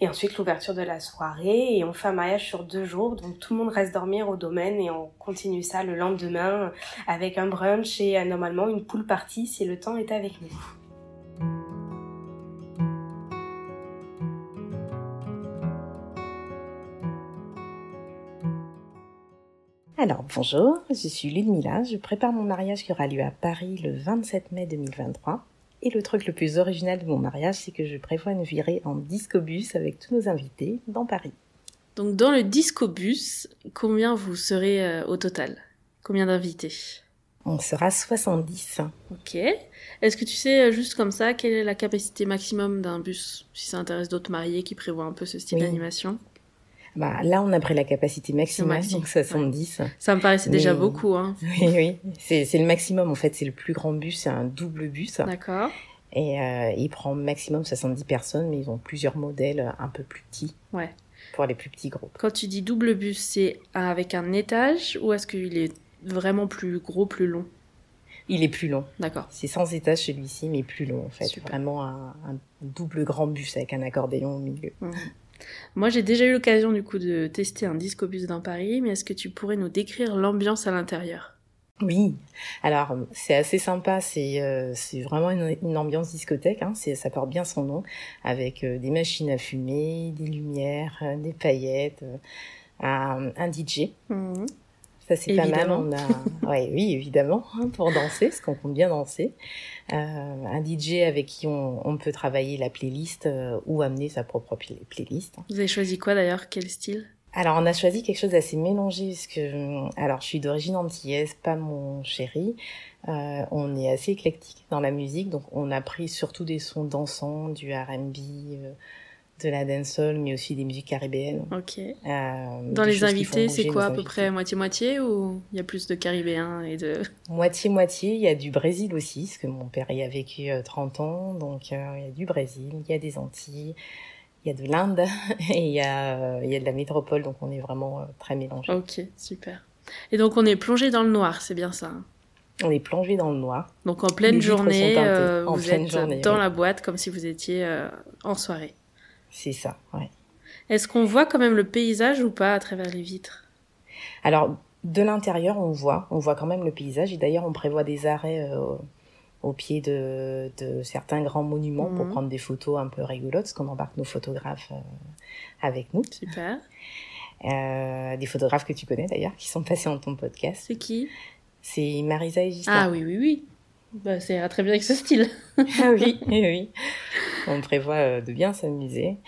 Et ensuite, l'ouverture de la soirée. Et on fait un mariage sur deux jours. Donc, tout le monde reste dormir au domaine et on continue ça le lendemain avec un brunch et normalement une pool party si le temps est avec nous. Alors, bonjour, je suis Ludmilla, je prépare mon mariage qui aura lieu à Paris le 27 mai 2023. Et le truc le plus original de mon mariage, c'est que je prévois une virée en discobus avec tous nos invités dans Paris. Donc dans le discobus, combien vous serez euh, au total? Combien d'invités? On sera 70. Ok. Est-ce que tu sais, euh, juste comme ça, quelle est la capacité maximum d'un bus? Si ça intéresse d'autres mariés qui prévoient un peu ce style oui. d'animation bah, là, on a pris la capacité maximale, donc 70. Ouais. Ça me paraissait Mais... déjà beaucoup. Hein. Oui, oui. C'est le maximum, en fait. C'est le plus grand bus, c'est un double bus. D'accord. Et euh, il prend maximum 70 personnes, mais ils ont plusieurs modèles un peu plus petits. Ouais. Pour les plus petits groupes. Quand tu dis double bus, c'est avec un étage ou est-ce qu'il est vraiment plus gros, plus long? Il est plus long. D'accord. C'est sans étage celui-ci, mais plus long en fait. Super. Vraiment un, un, double grand bus avec un accordéon au milieu. Mmh. Moi, j'ai déjà eu l'occasion du coup de tester un discobus dans Paris, mais est-ce que tu pourrais nous décrire l'ambiance à l'intérieur? Oui, alors c'est assez sympa, c'est euh, vraiment une, une, ambiance discothèque, hein, ça porte bien son nom, avec euh, des machines à fumer, des lumières, euh, des paillettes, un, un, DJ. Mmh. Ça c'est pas mal. On a, ouais, oui évidemment hein, pour danser, parce qu'on compte bien danser. Euh, un DJ avec qui on, on, peut travailler la playlist euh, ou amener sa propre play playlist. Vous avez choisi quoi d'ailleurs? Quel style? Alors, on a choisi quelque chose d'assez mélangé, parce que, alors, je suis d'origine antillaise, pas mon chéri. Euh, on est assez éclectique dans la musique, donc on a pris surtout des sons dansants, du R&B, euh, de la dancehall, mais aussi des musiques caribéennes. Ok. Euh, Dans les invités, c'est quoi à peu près moitié-moitié ou il y a plus de caribéens et de... Moitié-moitié, il y a du Brésil aussi, parce que mon père y a vécu 30 ans, donc euh, il y a du Brésil, il y a des Antilles, il y a de l'Inde et il y, a, y a de la métropole, donc on est vraiment euh, très mélangés. Ok, super. Et donc on est plongé dans le noir, c'est bien ça hein? On est plongé dans le noir. Donc en pleine journée, euh, en vous pleine êtes journée, dans la boîte comme si vous étiez euh, en soirée. C'est ça, ouais. Est-ce qu'on voit quand même le paysage ou pas à travers les vitres? Alors, de l'intérieur, on voit, on voit quand même le paysage. Et d'ailleurs, on prévoit des arrêts euh, au pied de, de, certains grands monuments mmh. pour prendre des photos un peu rigolotes, parce qu'on embarque nos photographes euh, avec nous. Super. Euh, des photographes que tu connais d'ailleurs, qui sont passés dans ton podcast. C'est qui? C'est Marisa et Gisela. Ah oui, oui, oui. Bah, ça ira très bien avec ce style. ah oui, oui, oui. On prévoit de bien s'amuser.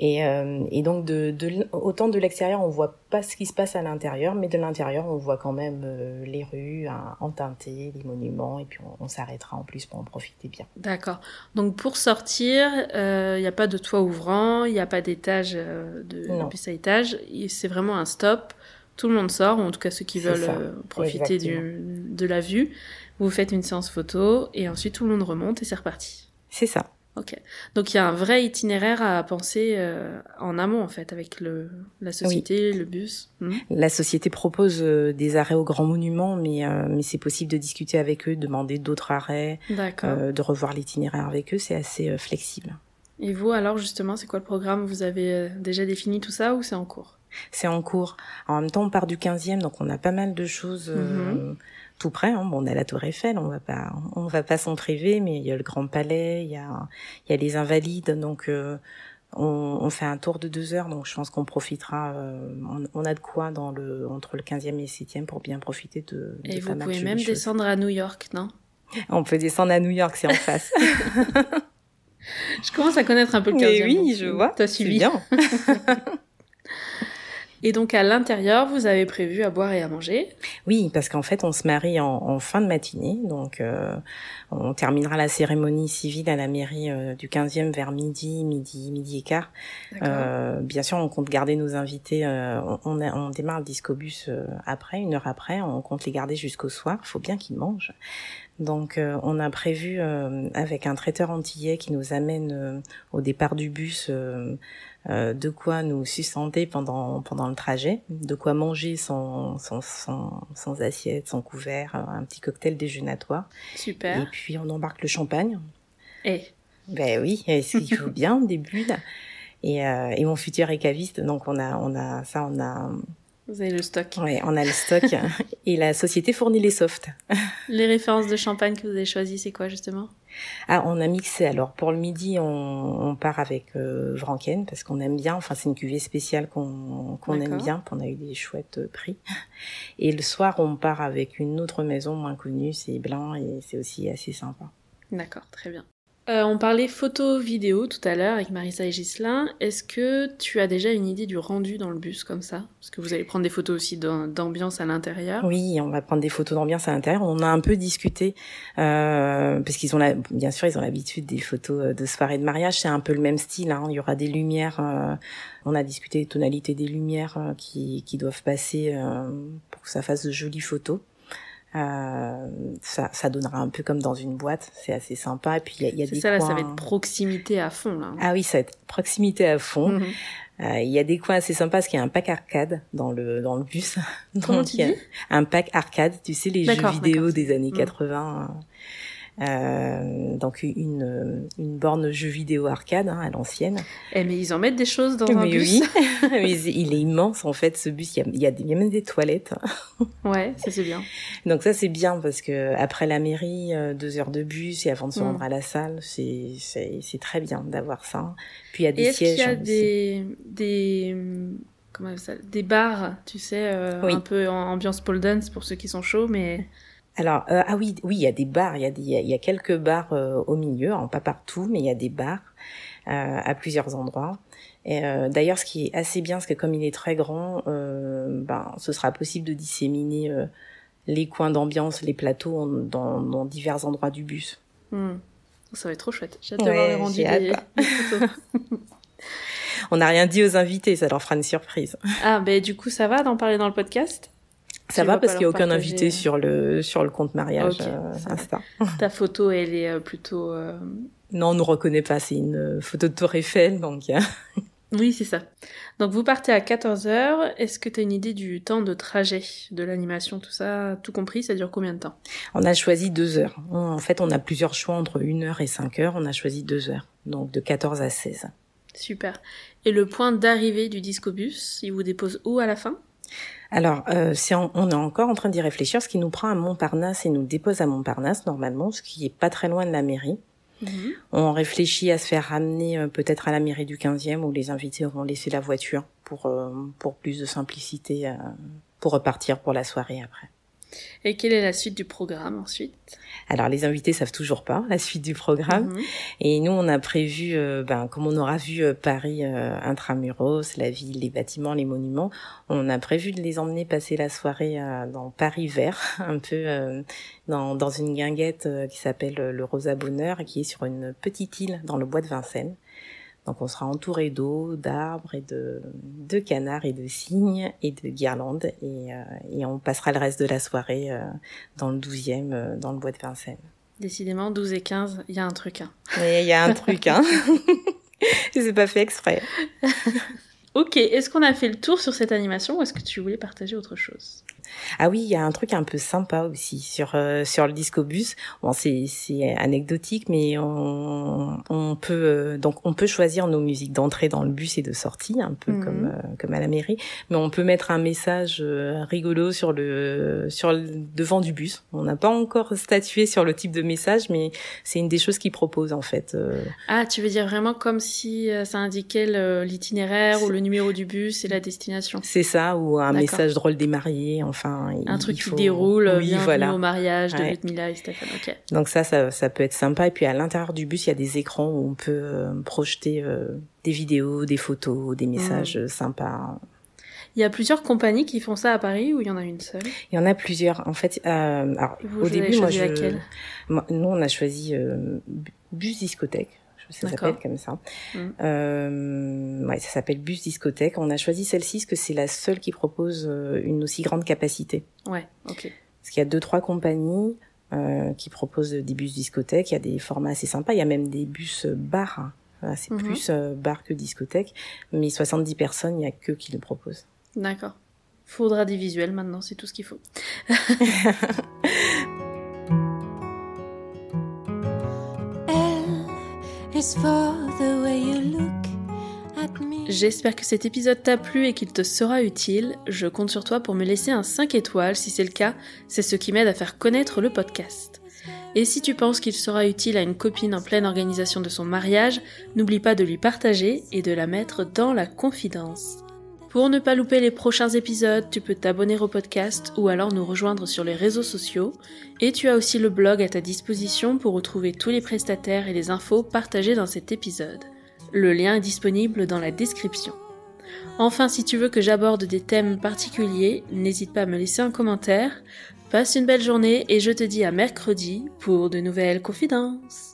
Et, euh, et donc, de, de, autant de l'extérieur, on voit pas ce qui se passe à l'intérieur, mais de l'intérieur, on voit quand même euh, les rues hein, enteintées, les monuments, et puis on, on s'arrêtera en plus pour en profiter bien. D'accord. Donc pour sortir, il euh, n'y a pas de toit ouvrant, il n'y a pas d'étage euh, de, Non. plus à étage. C'est vraiment un stop. Tout le monde sort, ou en tout cas ceux qui veulent euh, profiter du, de la vue. Vous faites une séance photo et ensuite tout le monde remonte et c'est reparti. C'est ça. Ok. Donc il y a un vrai itinéraire à penser euh, en amont en fait avec le la société, le bus. Hmm. La société propose euh, des arrêts aux grands monuments, mais, euh, mais c'est possible de discuter avec eux, de demander d'autres arrêts, de revoir l'itinéraire avec eux, c'est assez flexible. Et vous alors justement, c'est quoi le programme? Vous avez déjà défini tout ça ou c'est en cours? C'est en cours. En même temps, on part du 15e, donc on a pas mal de choses euh, tout près. Hein. Bon, on a la Tour Eiffel, on va pas, on va pas s'en priver, mais il y a le Grand Palais, il y a, il y a les Invalides, donc euh, on, on fait un tour de deux heures, donc je pense qu'on profitera. euh, on, on a de quoi dans le entre le 15e et le 7e pour bien profiter de. Et de vous pouvez même choses. descendre à New York, non? On peut descendre à New York, c'est en face. Je commence à connaître un peu le 15e. Mais oui, je vois. T'as suivi. bien. Et donc à l'intérieur, vous avez prévu à boire et à manger. Oui, parce qu'en fait, on se marie en, en fin de matinée, donc euh, on terminera la cérémonie civile à la mairie euh, du 15e vers midi, midi, midi et quart. Euh, bien sûr, on compte garder nos invités. euh, on, on, a- on démarre le discobus euh, après, une heure après. On compte les garder jusqu'au soir. Il faut bien qu'ils mangent. Donc, euh, on a prévu euh, avec un traiteur antillais qui nous amène euh, au départ du bus euh, de quoi nous sustenter pendant pendant le trajet, de quoi manger sans sans sans, sans assiette, sans couvert, euh, un petit cocktail déjeunatoire. Et Super. puis on embarque le champagne. Et? Ben oui, et ce qu'il faut bien au début là. Et, euh, et mon futur est caviste, donc on a, on a ça, on a, vous avez le stock. ouais, on a le stock et la société fournit les softs. Les références de champagne que vous avez choisies, c'est quoi justement? Ah, on a mixé. Alors pour le midi, on, on part avec euh, Vranken parce qu'on aime bien. Enfin, c'est une cuvée spéciale qu'on qu'on aime bien. puis On a eu des chouettes euh, prix. Et le soir, on part avec une autre maison moins connue, c'est blanc et c'est aussi assez sympa. D'accord, très bien. Euh, on parlait photo vidéo tout à l'heure avec Marissa et Ghislain. Est-ce que tu as déjà une idée du rendu dans le bus comme ça? Parce que vous allez prendre des photos aussi d'am- d'ambiance à l'intérieur. Oui, on va prendre des photos d'ambiance à l'intérieur. On a un peu discuté euh, parce qu'ils ont la, bien sûr, ils ont l'habitude des photos euh, de soirée de mariage. C'est un peu le même style. Hein. Il y aura des lumières. euh, on a discuté des tonalités des lumières euh, qui, qui doivent passer euh, pour que ça fasse de jolies photos. Euh, ça, ça donnera un peu comme dans une boîte. C'est assez sympa. Et puis il y a, y a des ça, là, ça va être proximité à fond, là. Ah oui, ça va être proximité à fond. Mhm. Euh, Il y a des coins assez sympas parce qu'il y a un pack arcade dans le dans le bus. Comment Donc, tu il y a dis? Un pack arcade, tu sais les jeux vidéo des années Mm. 80. Euh, donc une une borne jeux vidéo arcade hein, à l'ancienne. Eh, mais ils en mettent des choses dans un Mais bus. oui, mais il est immense en fait ce bus. Il y a il y il même des toilettes. Ouais, ça c'est bien. Donc ça c'est bien parce que après la mairie, euh, deux heures de bus et avant de se Mm. rendre à la salle, c'est très bien d'avoir ça. Puis il y a Et des qu'il sièges. y a hein, des, des, comment on appelle ça, des bars, tu sais, euh, Oui. un peu en ambiance pole dance pour ceux qui sont chauds, mais Alors, euh, ah oui, oui, il y a des bars, il y a, des, il y a- quelques bars euh, au milieu, hein, pas partout, mais il y a des bars euh, à plusieurs endroits. Et euh, d'ailleurs, ce qui est assez bien, c'est que comme il est très grand, euh, ben, ce sera possible de disséminer euh, les coins d'ambiance, les plateaux en- dans, dans divers endroits du bus. hmm, ça va être trop chouette. J'ai hâte de Ouais, voir les rendus des. On n'a rien dit aux invités, ça leur fera une surprise. Ah, ben du coup, ça va d'en parler dans le podcast? Ça Tu va parce qu'il n'y a aucun partager. invité sur le sur le compte mariage euh. Insta. Ta photo, elle est euh, plutôt... euh, Non, on nous reconnaît pas, c'est une euh, photo de Tour Eiffel, donc euh, Oui, c'est ça. Donc vous partez à 14h. Est-ce que tu as une idée du temps de trajet, de l'animation, tout ça, tout compris, ça dure combien de temps? On a choisi deux heures. En fait, on a plusieurs choix entre une heure et cinq heures. On a choisi deux heures. Donc, de 14 à 16. Super. Et le point d'arrivée du discobus, il vous dépose où à la fin? Alors, euh, c'est en- on est encore en train d'y réfléchir. Ce qui nous prend à Montparnasse et nous dépose à Montparnasse, normalement, ce qui est pas très loin de la mairie. On réfléchit à se faire ramener euh, peut-être à la mairie du 15e où les invités auront laissé la voiture pour, euh, pour plus de simplicité, euh, pour repartir pour la soirée après. Et quelle est la suite du programme ensuite? Alors les invités savent toujours pas la suite du programme. Mhm. Et nous, on a prévu, euh, ben, comme on aura vu euh, Paris euh, intramuros, la ville, les bâtiments, les monuments, on a prévu de les emmener passer la soirée dans Paris vert, un peu dans, dans une guinguette qui s'appelle le Rosa Bonheur, qui est sur une petite île dans le bois de Vincennes. Donc on sera entouré d'eau, d'arbres et de, de canards et de cygnes et de guirlandes et, euh, et on passera le reste de la soirée euh, dans le 12e, euh, dans le bois de Vincennes. Décidément, 12 et 15, il y a un truc. Hein. Mais il y a un truc, hein. Je sais pas fait exprès. Ok, est-ce qu'on a fait le tour sur cette animation ou est-ce que tu voulais partager autre chose? Ah oui, il y a un truc un peu sympa aussi sur euh, sur le discobus. Bon, c'est c'est anecdotique, mais on on peut euh, donc on peut choisir nos musiques d'entrée dans le bus et de sortie, un peu Mhm. comme euh, comme à la mairie. Mais on peut mettre un message euh, rigolo sur le sur le devant du bus. On n'a pas encore statué sur le type de message, mais c'est une des choses qu'ils proposent en fait. euh. Ah, tu veux dire vraiment comme si ça indiquait l'itinéraire ou le numéro du bus et la destination C'est ça ou un message drôle des mariés. Enfin, Un il- truc il qui déroule, euh, Oui, voilà. au mariage de Ouais. Ludmilla et Stéphane. Donc ça, ça, ça peut être sympa. Et puis à l'intérieur du bus, il y a des écrans où on peut euh, projeter euh, des vidéos, des photos, des messages sympas. Il y a plusieurs compagnies qui font ça à Paris ou il y en a une seule? Il y en a plusieurs. En fait, euh, alors Vous, au vous avez début, moi, choisi je, laquelle? moi- nous, on a choisi bu- bus discothèque. Ça s'appelle comme ça. Mm. Euh, ouais, ça s'appelle bus discothèque. On a choisi celle-ci parce que c'est la seule qui propose euh, une aussi grande capacité. Ouais, ok. Parce qu'il y a deux, trois compagnies euh, qui proposent des bus discothèques. Il y a des formats assez sympas. Il y a même des bus bars. Voilà, c'est Mhm. plus euh, bar que discothèque. Mais 70 personnes, il n'y a que qui le proposent. D'accord. Faudra des visuels maintenant, c'est tout ce qu'il faut. J'espère que cet épisode t'a plu et qu'il te sera utile. Je compte sur toi pour me laisser un 5 étoiles. Si c'est le cas, c'est ce qui m'aide à faire connaître le podcast. Et si tu penses qu'il sera utile à une copine en pleine organisation de son mariage, n'oublie pas de lui partager et de la mettre dans la confidence. Pour ne pas louper les prochains épisodes, tu peux t'abonner au podcast ou alors nous rejoindre sur les réseaux sociaux. Et tu as aussi le blog à ta disposition pour retrouver tous les prestataires et les infos partagées dans cet épisode. Le lien est disponible dans la description. Enfin, si tu veux que j'aborde des thèmes particuliers, n'hésite pas à me laisser un commentaire. Passe une belle journée et je te dis à mercredi pour de nouvelles confidences.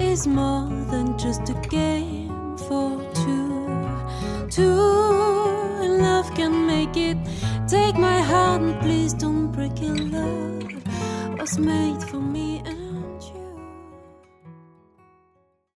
is more than just a game for two. Two, love can make it. Take my heart and please don't break it. Love was made for me.